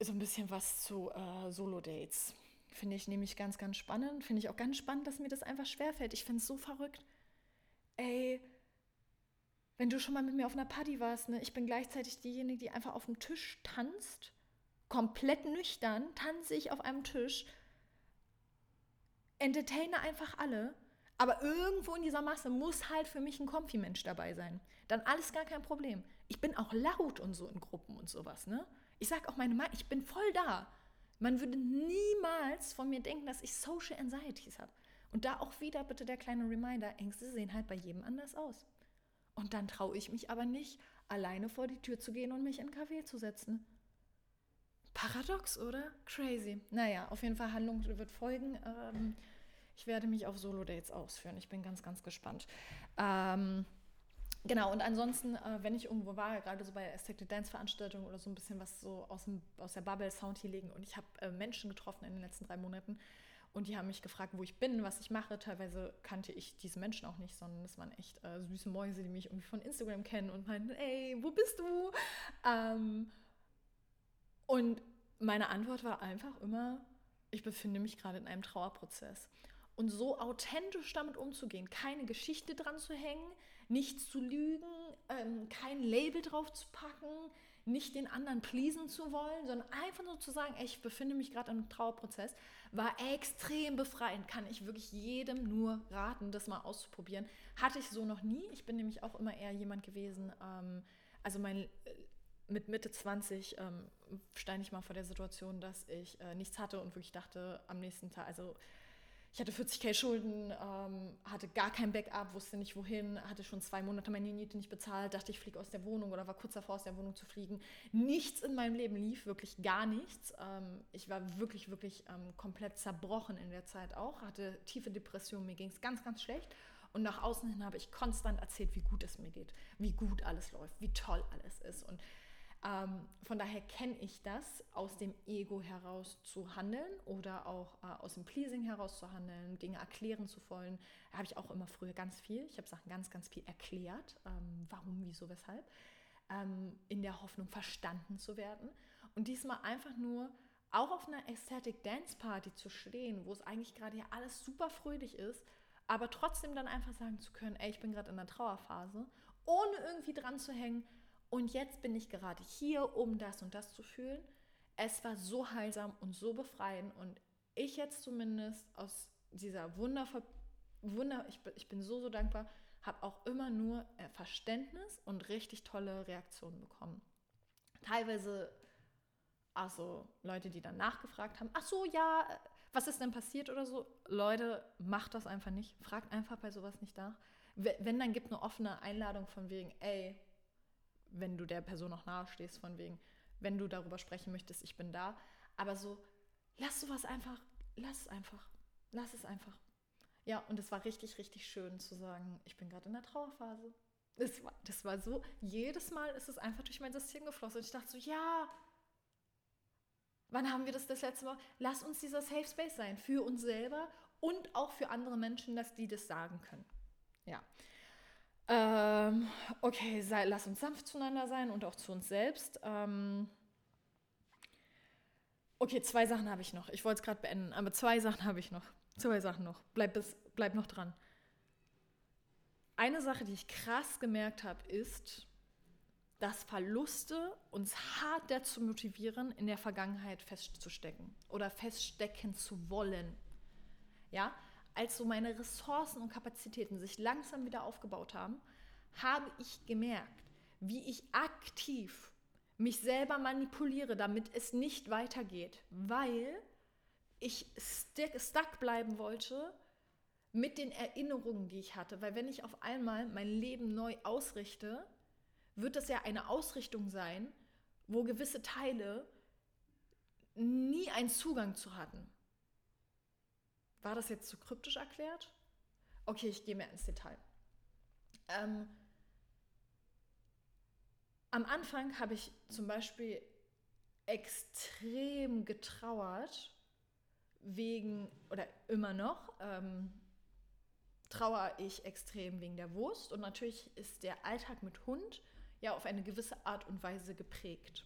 so ein bisschen was zu äh, Solo-Dates. Finde ich nämlich ganz, ganz spannend. Finde ich auch ganz spannend, dass mir das einfach schwerfällt. Ich finde es so verrückt. Ey, wenn du schon mal mit mir auf einer Party warst, ne, ich bin gleichzeitig diejenige, die einfach auf dem Tisch tanzt, komplett nüchtern, tanze ich auf einem Tisch, entertaine einfach alle, aber irgendwo in dieser Masse muss halt für mich ein Kompi-Mensch dabei sein. Dann alles gar kein Problem. Ich bin auch laut und so in Gruppen und sowas, ne? Ich sage auch meine Meinung, ich bin voll da. Man würde niemals von mir denken, dass ich Social Anxieties habe. Und da auch wieder bitte der kleine Reminder, Ängste sehen halt bei jedem anders aus. Und dann traue ich mich aber nicht, alleine vor die Tür zu gehen und mich in einen Café zu setzen. Paradox, oder? Crazy. Naja, auf jeden Fall Handlung wird folgen. Ähm, ich werde mich auf Solo-Dates ausführen. Ich bin ganz, ganz gespannt. Ähm, Genau, und ansonsten, äh, wenn ich irgendwo war, gerade so bei Aesthetic Dance Veranstaltungen oder so ein bisschen was so aus, dem, aus der Bubble Sound Healing und ich habe äh, Menschen getroffen in den letzten drei Monaten und die haben mich gefragt, wo ich bin, was ich mache. Teilweise kannte ich diese Menschen auch nicht, sondern es waren echt äh, süße Mäuse, die mich irgendwie von Instagram kennen und meinten, ey, wo bist du? Ähm, und meine Antwort war einfach immer, ich befinde mich gerade in einem Trauerprozess. Und so authentisch damit umzugehen, keine Geschichte dran zu hängen, nichts zu lügen, ähm, kein Label drauf zu packen, nicht den anderen pleasen zu wollen, sondern einfach nur zu sagen, ey, ich befinde mich gerade im Trauerprozess, war extrem befreiend. Kann ich wirklich jedem nur raten, das mal auszuprobieren. Hatte ich so noch nie. Ich bin nämlich auch immer eher jemand gewesen, ähm, also mein äh, mit Mitte 20 ähm, stand ich mal vor der Situation, dass ich äh, nichts hatte und wirklich dachte, am nächsten Tag, also ich hatte 40k Schulden, ähm, hatte gar kein Backup, wusste nicht wohin, hatte schon zwei Monate meine Miete nicht bezahlt, dachte, ich fliege aus der Wohnung oder war kurz davor, aus der Wohnung zu fliegen. Nichts in meinem Leben lief, wirklich gar nichts. Ähm, ich war wirklich, wirklich ähm, komplett zerbrochen in der Zeit auch, hatte tiefe Depressionen, mir ging es ganz, ganz schlecht. Und nach außen hin habe ich konstant erzählt, wie gut es mir geht, wie gut alles läuft, wie toll alles ist. Und ähm, von daher kenne ich das, aus dem Ego heraus zu handeln oder auch äh, aus dem Pleasing heraus zu handeln, Dinge erklären zu wollen. Habe ich auch immer früher ganz viel. Ich habe Sachen ganz, ganz viel erklärt, ähm, warum, wieso, weshalb, ähm, in der Hoffnung verstanden zu werden. Und diesmal einfach nur auch auf einer Aesthetic Dance Party zu stehen, wo es eigentlich gerade ja alles super fröhlich ist, aber trotzdem dann einfach sagen zu können, ey, ich bin gerade in einer Trauerphase, ohne irgendwie dran zu hängen, und jetzt bin ich gerade hier, um das und das zu fühlen. Es war so heilsam und so befreiend. Und ich jetzt zumindest aus dieser wundervoll, Wunder, ich, ich bin so, so dankbar, habe auch immer nur äh, Verständnis und richtig tolle Reaktionen bekommen. Teilweise, also Leute, die dann nachgefragt haben, ach so, ja, was ist denn passiert oder so. Leute, macht das einfach nicht. Fragt einfach bei sowas nicht nach. Wenn, dann gibt eine offene Einladung von wegen, ey, wenn du der Person auch nahe stehst, von wegen, wenn du darüber sprechen möchtest, ich bin da. Aber so, lass sowas einfach, lass es einfach. Lass es einfach. Ja, und es war richtig, richtig schön zu sagen, ich bin gerade in der Trauerphase. Das war, das war so, jedes Mal ist es einfach durch mein System geflossen. Und ich dachte so, ja, wann haben wir das das letzte Mal? Lass uns dieser Safe Space sein, für uns selber und auch für andere Menschen, dass die das sagen können. Ja. Ähm, okay, sei, lass uns sanft zueinander sein und auch zu uns selbst. Ähm, okay, zwei Sachen habe ich noch. Ich wollte es gerade beenden, aber zwei Sachen habe ich noch. Zwei Sachen noch. Bleib, bis, bleib noch dran. Eine Sache, die ich krass gemerkt habe, ist, dass Verluste uns hart dazu motivieren, in der Vergangenheit festzustecken oder feststecken zu wollen. Ja, als so meine Ressourcen und Kapazitäten sich langsam wieder aufgebaut haben, habe ich gemerkt, wie ich aktiv mich selber manipuliere, damit es nicht weitergeht, weil ich stuck bleiben wollte mit den Erinnerungen, die ich hatte. Weil wenn ich auf einmal mein Leben neu ausrichte, wird das ja eine Ausrichtung sein, wo gewisse Teile nie einen Zugang zu hatten. War das jetzt zu kryptisch erklärt? Okay, ich gehe mehr ins Detail. Ähm, am Anfang habe ich zum Beispiel extrem getrauert wegen, oder immer noch, ähm, trauere ich extrem wegen der Wurst. Und natürlich ist der Alltag mit Hund ja auf eine gewisse Art und Weise geprägt.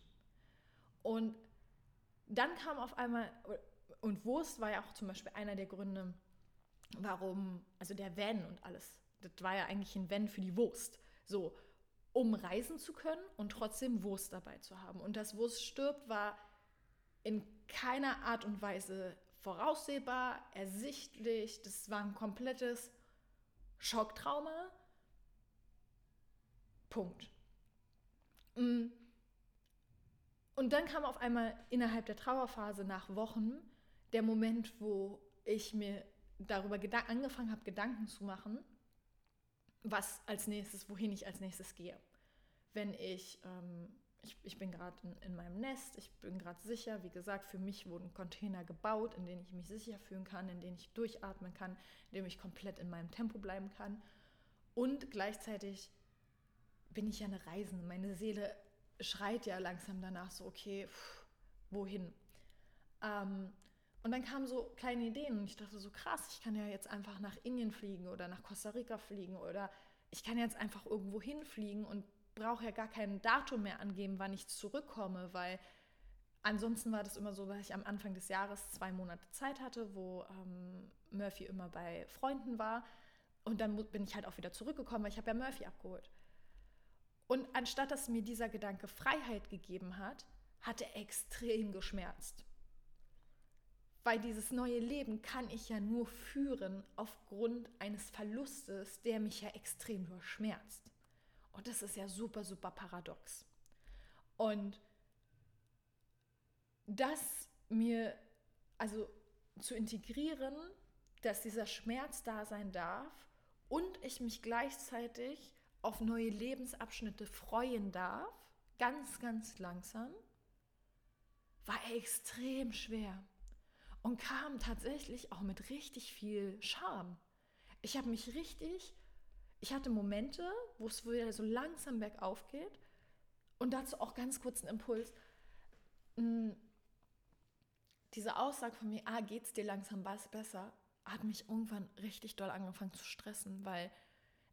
Und dann kam auf einmal, und Wurst war ja auch zum Beispiel einer der Gründe, warum, also der Van und alles, das war ja eigentlich ein Van für die Wurst. So, um reisen zu können und trotzdem Wurst dabei zu haben. Und dass Wurst stirbt, war in keiner Art und Weise voraussehbar, ersichtlich. Das war ein komplettes Schocktrauma. Punkt. Mm. Und dann kam auf einmal innerhalb der Trauerphase nach Wochen der Moment, wo ich mir darüber angefangen habe, Gedanken zu machen, was als nächstes, wohin ich als nächstes gehe. Wenn ich, ähm, ich, ich bin gerade in, in, meinem Nest, ich bin gerade sicher, wie gesagt, für mich wurden Container gebaut, in denen ich mich sicher fühlen kann, in denen ich durchatmen kann, in denen ich komplett in meinem Tempo bleiben kann. Und gleichzeitig bin ich ja eine Reisende. Meine Seele schreit ja langsam danach so, okay, pff, wohin? Ähm, und dann kamen so kleine Ideen und ich dachte so, krass, ich kann ja jetzt einfach nach Indien fliegen oder nach Costa Rica fliegen oder ich kann jetzt einfach irgendwo hinfliegen und brauche ja gar kein Datum mehr angeben, wann ich zurückkomme, weil ansonsten war das immer so, dass ich am Anfang des Jahres zwei Monate Zeit hatte, wo ähm, Murphy immer bei Freunden war und dann bin ich halt auch wieder zurückgekommen, weil ich habe ja Murphy abgeholt. Und anstatt dass mir dieser Gedanke Freiheit gegeben hat, hat er extrem geschmerzt. Weil dieses neue Leben kann ich ja nur führen aufgrund eines Verlustes, der mich ja extrem überschmerzt. Und das ist ja super, super paradox. Und das mir, also zu integrieren, dass dieser Schmerz da sein darf und ich mich gleichzeitig auf neue Lebensabschnitte freuen darf, ganz, ganz langsam, war extrem schwer und kam tatsächlich auch mit richtig viel Charme. Ich habe mich richtig, ich hatte Momente, wo es wieder so langsam bergauf geht und dazu auch ganz kurz einen Impuls. Hm, diese Aussage von mir, ah, geht's dir langsam was besser, hat mich irgendwann richtig doll angefangen zu stressen, weil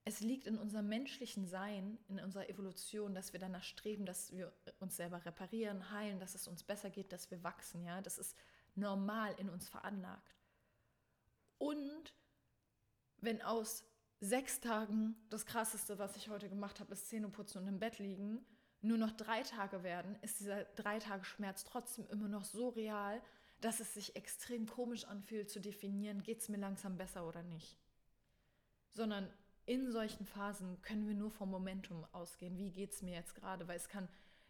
es liegt in unserem menschlichen Sein, in unserer Evolution, dass wir danach streben, dass wir uns selber reparieren, heilen, dass es uns besser geht, dass wir wachsen. Ja, das ist normal in uns veranlagt. Und wenn aus sechs Tagen das Krasseste, was ich heute gemacht habe, ist Zähneputzen und im Bett liegen, nur noch drei Tage werden, ist dieser drei Tage Schmerz trotzdem immer noch so real, dass es sich extrem komisch anfühlt zu definieren, geht es mir langsam besser oder nicht. Sondern in solchen Phasen können wir nur vom Momentum ausgehen. Wie geht es mir jetzt gerade? Weil es kann,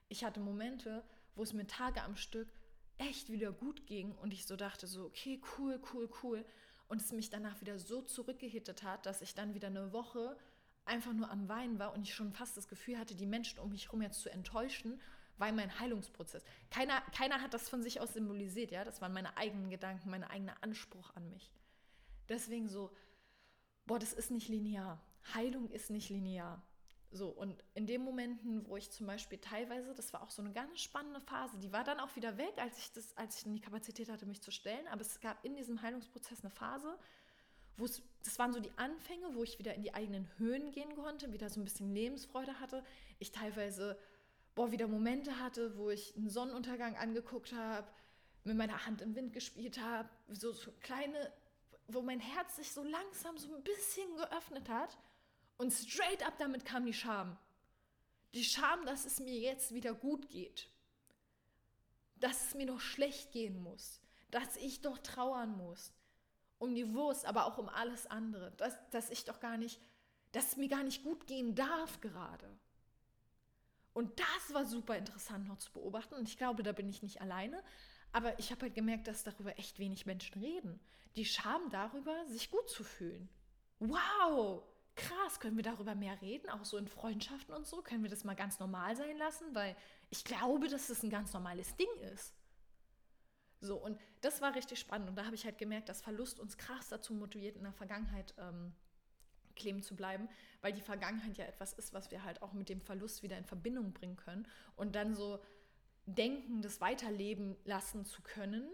ich hatte Momente, wo es mir Tage am Stück echt wieder gut ging und ich so dachte so, okay, cool, cool, cool. Und es mich danach wieder so zurückgehittet hat, dass ich dann wieder eine Woche einfach nur am Weinen war und ich schon fast das Gefühl hatte, die Menschen um mich herum jetzt zu enttäuschen, weil mein Heilungsprozess. Keiner, keiner hat das von sich aus symbolisiert, ja. Das waren meine eigenen Gedanken, mein eigener Anspruch an mich. Deswegen so, boah, das ist nicht linear. Heilung ist nicht linear. So, und in den Momenten, wo ich zum Beispiel teilweise, das war auch so eine ganz spannende Phase, die war dann auch wieder weg, als ich, das, als ich die Kapazität hatte, mich zu stellen, aber es gab in diesem Heilungsprozess eine Phase, wo es, das waren so die Anfänge, wo ich wieder in die eigenen Höhen gehen konnte, wieder so ein bisschen Lebensfreude hatte. Ich teilweise, boah, wieder Momente hatte, wo ich einen Sonnenuntergang angeguckt habe, mit meiner Hand im Wind gespielt habe, so, so kleine, wo mein Herz sich so langsam so ein bisschen geöffnet hat und straight up damit kam die Scham. Die Scham, dass es mir jetzt wieder gut geht. Dass es mir doch schlecht gehen muss. Dass ich doch trauern muss. Um die Wurst, aber auch um alles andere. Dass, dass ich doch gar nicht, dass es mir gar nicht gut gehen darf gerade. Und das war super interessant noch zu beobachten. Und ich glaube, da bin ich nicht alleine. Aber ich habe halt gemerkt, dass darüber echt wenig Menschen reden. Die Scham darüber, sich gut zu fühlen. Wow! Krass, können wir darüber mehr reden, auch so in Freundschaften und so? Können wir das mal ganz normal sein lassen? Weil ich glaube, dass es ein ganz normales Ding ist. So, und das war richtig spannend. Und da habe ich halt gemerkt, dass Verlust uns krass dazu motiviert, in der Vergangenheit ähm, kleben zu bleiben, weil die Vergangenheit ja etwas ist, was wir halt auch mit dem Verlust wieder in Verbindung bringen können und dann so denken, das weiterleben lassen zu können.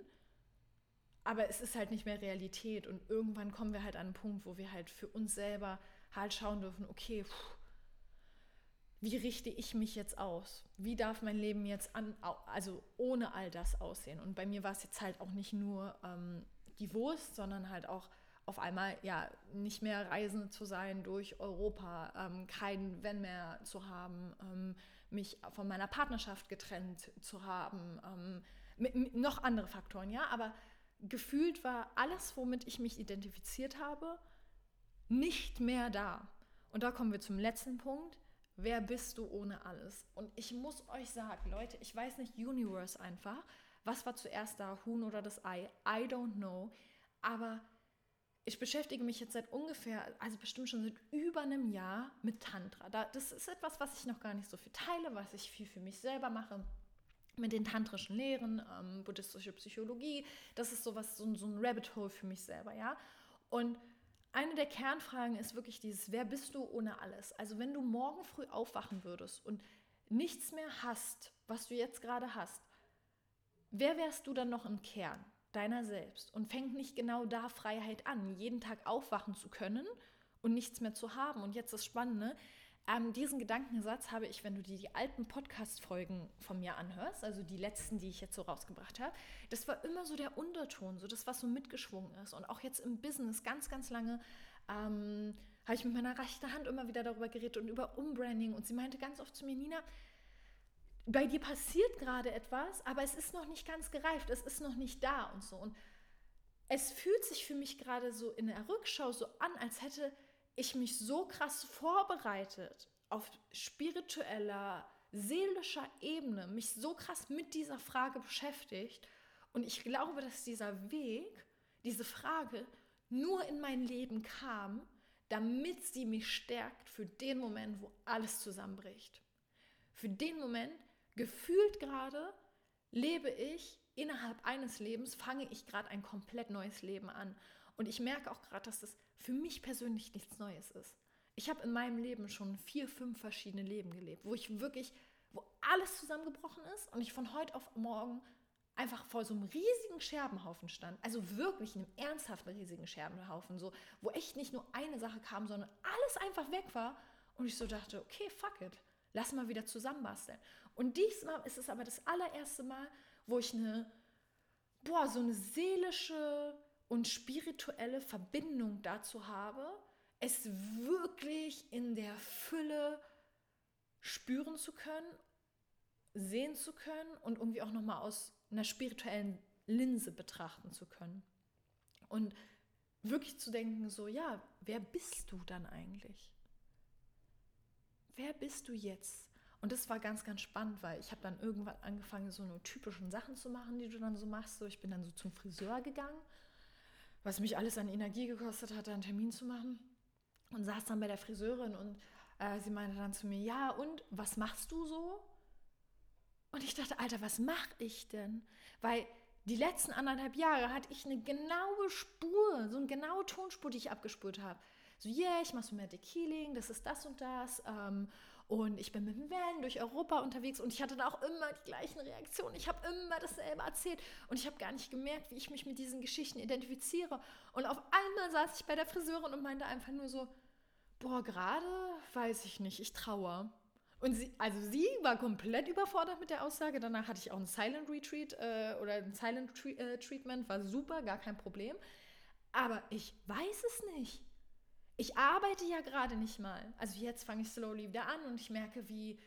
Aber es ist halt nicht mehr Realität und irgendwann kommen wir halt an einen Punkt, wo wir halt für uns selber halt schauen dürfen, okay, pff, wie richte ich mich jetzt aus? Wie darf mein Leben jetzt an, also ohne all das aussehen? Und bei mir war es jetzt halt auch nicht nur ähm, die Wurst, sondern halt auch auf einmal ja nicht mehr reisen zu sein durch Europa, ähm, kein Wenn mehr zu haben, ähm, mich von meiner Partnerschaft getrennt zu haben, ähm, mit, mit noch andere Faktoren, ja, aber gefühlt war alles, womit ich mich identifiziert habe, nicht mehr da. Und da kommen wir zum letzten Punkt. Wer bist du ohne alles? Und ich muss euch sagen, Leute, ich weiß nicht, Universe einfach. Was war zuerst da, Huhn oder das Ei? I don't know. Aber ich beschäftige mich jetzt seit ungefähr, also bestimmt schon seit über einem Jahr mit Tantra. das ist etwas, was ich noch gar nicht so viel teile, was ich viel für mich selber mache. Mit den tantrischen Lehren, ähm, buddhistische Psychologie. Das ist sowas, so, so ein Rabbit Hole für mich selber, ja. Und eine der Kernfragen ist wirklich dieses, wer bist du ohne alles? Also wenn du morgen früh aufwachen würdest und nichts mehr hast, was du jetzt gerade hast, wer wärst du dann noch im Kern deiner selbst? Und fängt nicht genau da Freiheit an, jeden Tag aufwachen zu können und nichts mehr zu haben? Und jetzt das Spannende, ähm, diesen Gedankensatz habe ich, wenn du dir die alten Podcast-Folgen von mir anhörst, also die letzten, die ich jetzt so rausgebracht habe, das war immer so der Unterton, so das, was so mitgeschwungen ist. Und auch jetzt im Business ganz, ganz lange ähm, habe ich mit meiner rechten Hand immer wieder darüber geredet und über Umbranding. Und sie meinte ganz oft zu mir, Nina, bei dir passiert gerade etwas, aber es ist noch nicht ganz gereift, es ist noch nicht da und so. Und es fühlt sich für mich gerade so in der Rückschau so an, als hätte ich mich so krass vorbereitet auf spiritueller, seelischer Ebene, mich so krass mit dieser Frage beschäftigt. Und ich glaube, dass dieser Weg, diese Frage nur in mein Leben kam, damit sie mich stärkt für den Moment, wo alles zusammenbricht. Für den Moment, gefühlt gerade, lebe ich innerhalb eines Lebens, fange ich gerade ein komplett neues Leben an. Und ich merke auch gerade, dass das für mich persönlich nichts Neues ist. Ich habe in meinem Leben schon vier, fünf verschiedene Leben gelebt, wo ich wirklich, wo alles zusammengebrochen ist und ich von heute auf morgen einfach vor so einem riesigen Scherbenhaufen stand. Also wirklich einem ernsthaften riesigen Scherbenhaufen, so, wo echt nicht nur eine Sache kam, sondern alles einfach weg war. Und ich so dachte, okay, fuck it, lass mal wieder zusammenbasteln. Und diesmal ist es aber das allererste Mal, wo ich eine, boah, so eine seelische, und spirituelle Verbindung dazu habe, es wirklich in der Fülle spüren zu können, sehen zu können und irgendwie auch nochmal aus einer spirituellen Linse betrachten zu können. Und wirklich zu denken, so, ja, wer bist du dann eigentlich? Wer bist du jetzt? Und das war ganz, ganz spannend, weil ich habe dann irgendwann angefangen, so eine typischen Sachen zu machen, die du dann so machst. So, ich bin dann so zum Friseur gegangen was mich alles an Energie gekostet hat, einen Termin zu machen. Und saß dann bei der Friseurin und äh, sie meinte dann zu mir, ja, und was machst du so? Und ich dachte, Alter, was mache ich denn? Weil die letzten anderthalb Jahre hatte ich eine genaue Spur, so eine genaue Tonspur, die ich abgespurt habe. So, yeah, ich mache so mehr Healing, das ist das und das. Ähm, und ich bin mit dem Van durch Europa unterwegs und ich hatte da auch immer die gleichen Reaktionen. Ich habe immer dasselbe erzählt und ich habe gar nicht gemerkt, wie ich mich mit diesen Geschichten identifiziere. Und auf einmal saß ich bei der Friseurin und meinte einfach nur so, boah, gerade weiß ich nicht, ich traue. Und sie, also sie war komplett überfordert mit der Aussage. Danach hatte ich auch ein Silent Retreat äh, oder ein Silent äh, Treatment, war super, gar kein Problem. Aber ich weiß es nicht ich arbeite ja gerade nicht mal. Also jetzt fange ich slowly wieder an und ich merke, wie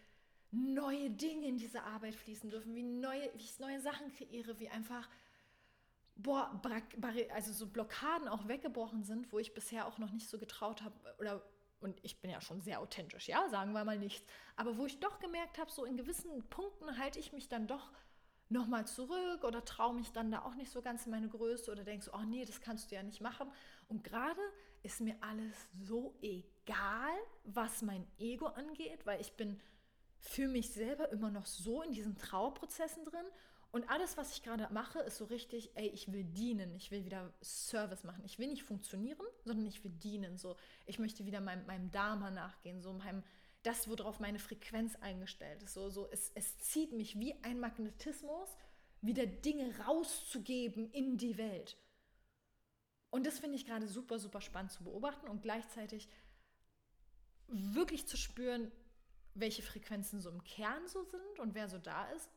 neue Dinge in diese Arbeit fließen dürfen, wie, neue, wie ich neue Sachen kreiere, wie einfach boah, also so Blockaden auch weggebrochen sind, wo ich bisher auch noch nicht so getraut habe oder und ich bin ja schon sehr authentisch, ja, sagen wir mal nichts, aber wo ich doch gemerkt habe, so in gewissen Punkten halte ich mich dann doch nochmal zurück oder traue mich dann da auch nicht so ganz in meine Größe oder denkst, oh nee, das kannst du ja nicht machen. Und gerade ist mir alles so egal, was mein Ego angeht, weil ich bin für mich selber immer noch so in diesen Trauerprozessen drin Und alles, was ich gerade mache, ist so richtig, ey, ich will dienen, ich will wieder Service machen. Ich will nicht funktionieren, sondern ich will dienen. So, ich möchte wieder meinem, meinem Dharma nachgehen, so meinem, das, worauf meine Frequenz eingestellt ist. So, so, es, es zieht mich wie ein Magnetismus, wieder Dinge rauszugeben in die Welt. Und das finde ich gerade super, super spannend zu beobachten und gleichzeitig wirklich zu spüren, welche Frequenzen so im Kern so sind und wer so da ist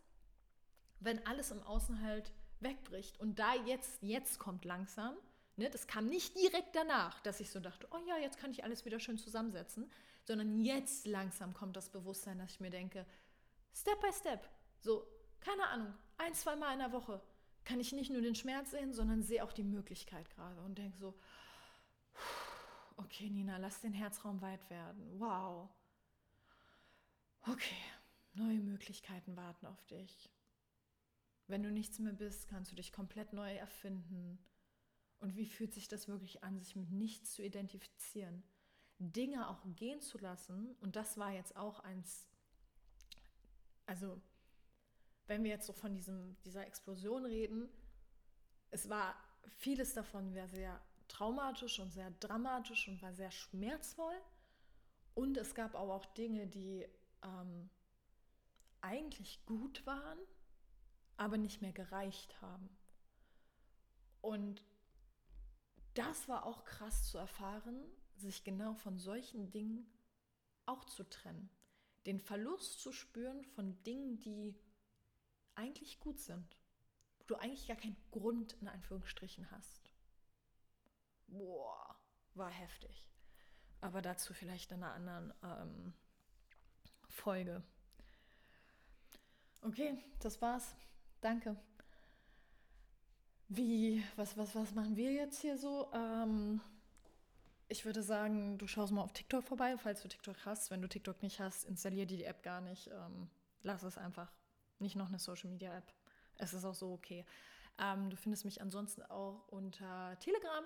wenn alles im Außen halt wegbricht. Und da jetzt, jetzt kommt langsam, ne, das kam nicht direkt danach, dass ich so dachte, oh ja, jetzt kann ich alles wieder schön zusammensetzen, sondern jetzt langsam kommt das Bewusstsein, dass ich mir denke, Step by Step, so, keine Ahnung, ein, zwei Mal in der Woche kann ich nicht nur den Schmerz sehen, sondern sehe auch die Möglichkeit gerade und denke so, okay, Nina, lass den Herzraum weit werden. Wow. Okay, neue Möglichkeiten warten auf dich. Wenn du nichts mehr bist, kannst du dich komplett neu erfinden. Und wie fühlt sich das wirklich an, sich mit nichts zu identifizieren? Dinge auch gehen zu lassen. Und das war jetzt auch eins, also wenn wir jetzt so von diesem, dieser Explosion reden, es war vieles davon war sehr traumatisch und sehr dramatisch und war sehr schmerzvoll. Und es gab aber auch Dinge, die ähm, eigentlich gut waren aber nicht mehr gereicht haben. Und das war auch krass zu erfahren, sich genau von solchen Dingen auch zu trennen. Den Verlust zu spüren von Dingen, die eigentlich gut sind, wo du eigentlich gar keinen Grund in Anführungsstrichen hast. Boah, war heftig. Aber dazu vielleicht in einer anderen ähm, Folge. Okay, das war's. Danke. Wie, was, was, was machen wir jetzt hier so? Ähm, ich würde sagen, du schaust mal auf TikTok vorbei, falls du TikTok hast. Wenn du TikTok nicht hast, installier dir die App gar nicht. Ähm, lass es einfach. Nicht noch eine Social Media App. Es ist auch so okay. Ähm, du findest mich ansonsten auch unter Telegram.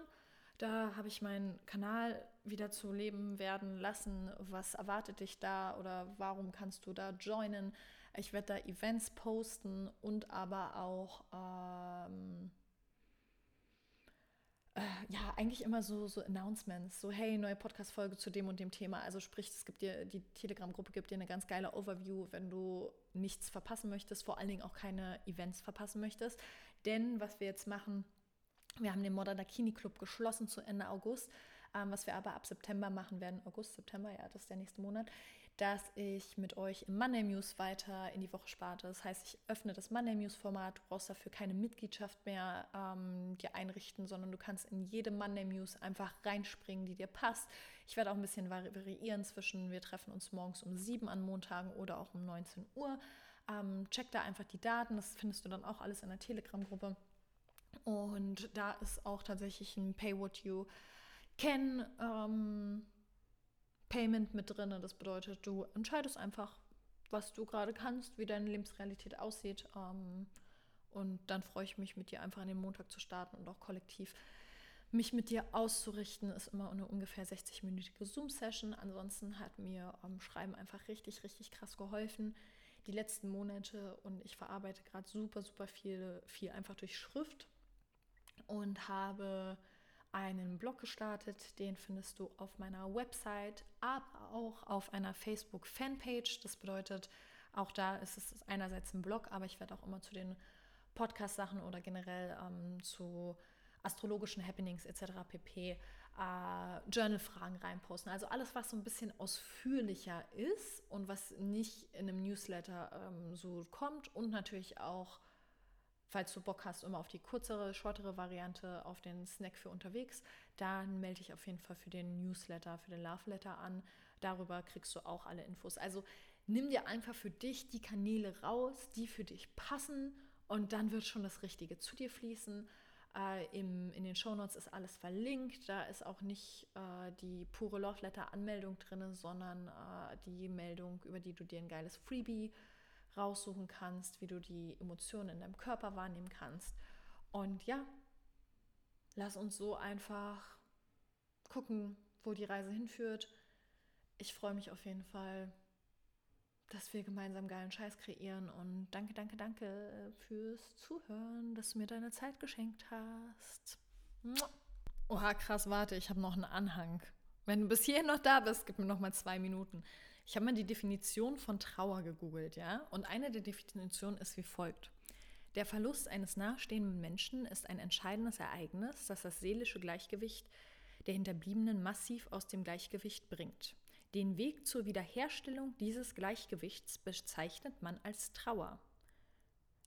Da habe ich meinen Kanal wieder zu leben werden lassen. Was erwartet dich da oder warum kannst du da joinen? Ich werde da Events posten und aber auch ähm, äh, ja, eigentlich immer so, so Announcements, so hey, neue Podcast-Folge zu dem und dem Thema. Also sprich, es gibt dir, die Telegram-Gruppe gibt dir eine ganz geile Overview, wenn du nichts verpassen möchtest, vor allen Dingen auch keine Events verpassen möchtest. Denn was wir jetzt machen, wir haben den Modern Dakini Club geschlossen zu Ende August. Ähm, was wir aber ab September machen werden, August, September, ja, das ist der nächste Monat, dass ich mit euch im Monday News weiter in die Woche sparte. Das heißt, ich öffne das Monday News Format. Du brauchst dafür keine Mitgliedschaft mehr ähm, dir einrichten, sondern du kannst in jede Monday News einfach reinspringen, die dir passt. Ich werde auch ein bisschen variieren zwischen, wir treffen uns morgens um 7 an Montagen oder auch um 19 Uhr. Ähm, check da einfach die Daten, das findest du dann auch alles in der Telegram-Gruppe. Und da ist auch tatsächlich ein Pay What You Can ähm, Payment mit drin. Das bedeutet, du entscheidest einfach, was du gerade kannst, wie deine Lebensrealität aussieht. Ähm, und dann freue ich mich, mit dir einfach an den Montag zu starten und auch kollektiv mich mit dir auszurichten. Ist immer eine ungefähr 60-minütige Zoom-Session. Ansonsten hat mir ähm, Schreiben einfach richtig, richtig krass geholfen. Die letzten Monate und ich verarbeite gerade super, super viel, viel einfach durch Schrift und habe einen Blog gestartet, den findest du auf meiner Website, aber auch auf einer Facebook-Fanpage. Das bedeutet, auch da ist es einerseits ein Blog, aber ich werde auch immer zu den Podcast-Sachen oder generell ähm, zu astrologischen Happenings etc. pp. Äh, Journal-Fragen reinposten. Also alles, was so ein bisschen ausführlicher ist und was nicht in einem Newsletter ähm, so kommt und natürlich auch falls du Bock hast, immer auf die kürzere, shortere Variante, auf den Snack für unterwegs, dann melde dich auf jeden Fall für den Newsletter, für den Love Letter an. Darüber kriegst du auch alle Infos. Also nimm dir einfach für dich die Kanäle raus, die für dich passen und dann wird schon das Richtige zu dir fließen. Äh, im, in den Shownotes ist alles verlinkt. Da ist auch nicht äh, die pure Love Letter Anmeldung drin, sondern äh, die Meldung, über die du dir ein geiles Freebie raussuchen kannst, wie du die Emotionen in deinem Körper wahrnehmen kannst. Und ja, lass uns so einfach gucken, wo die Reise hinführt. Ich freue mich auf jeden Fall, dass wir gemeinsam geilen Scheiß kreieren. Und danke, danke, danke fürs Zuhören, dass du mir deine Zeit geschenkt hast. Oha, krass, warte, ich habe noch einen Anhang. Wenn du bis hierhin noch da bist, gib mir noch mal zwei Minuten. Ich habe mal die Definition von Trauer gegoogelt, ja? Und eine der Definitionen ist wie folgt. Der Verlust eines nahestehenden Menschen ist ein entscheidendes Ereignis, das das seelische Gleichgewicht der Hinterbliebenen massiv aus dem Gleichgewicht bringt. Den Weg zur Wiederherstellung dieses Gleichgewichts bezeichnet man als Trauer.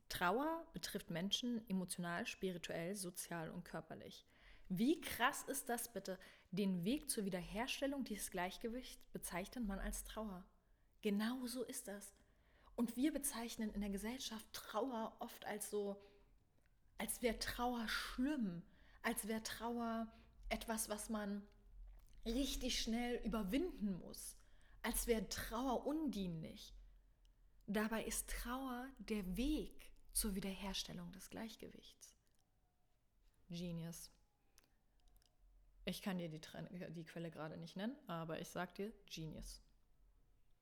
Trauer betrifft Menschen emotional, spirituell, sozial und körperlich. Wie krass ist das bitte? Den Weg zur Wiederherstellung dieses Gleichgewichts bezeichnet man als Trauer. Genau so ist das. Und wir bezeichnen in der Gesellschaft Trauer oft als so, als wäre Trauer schlimm, als wäre Trauer etwas, was man richtig schnell überwinden muss, als wäre Trauer undienlich. Dabei ist Trauer der Weg zur Wiederherstellung des Gleichgewichts. Genius. Ich kann dir die, die Quelle gerade nicht nennen, aber ich sag dir Genius.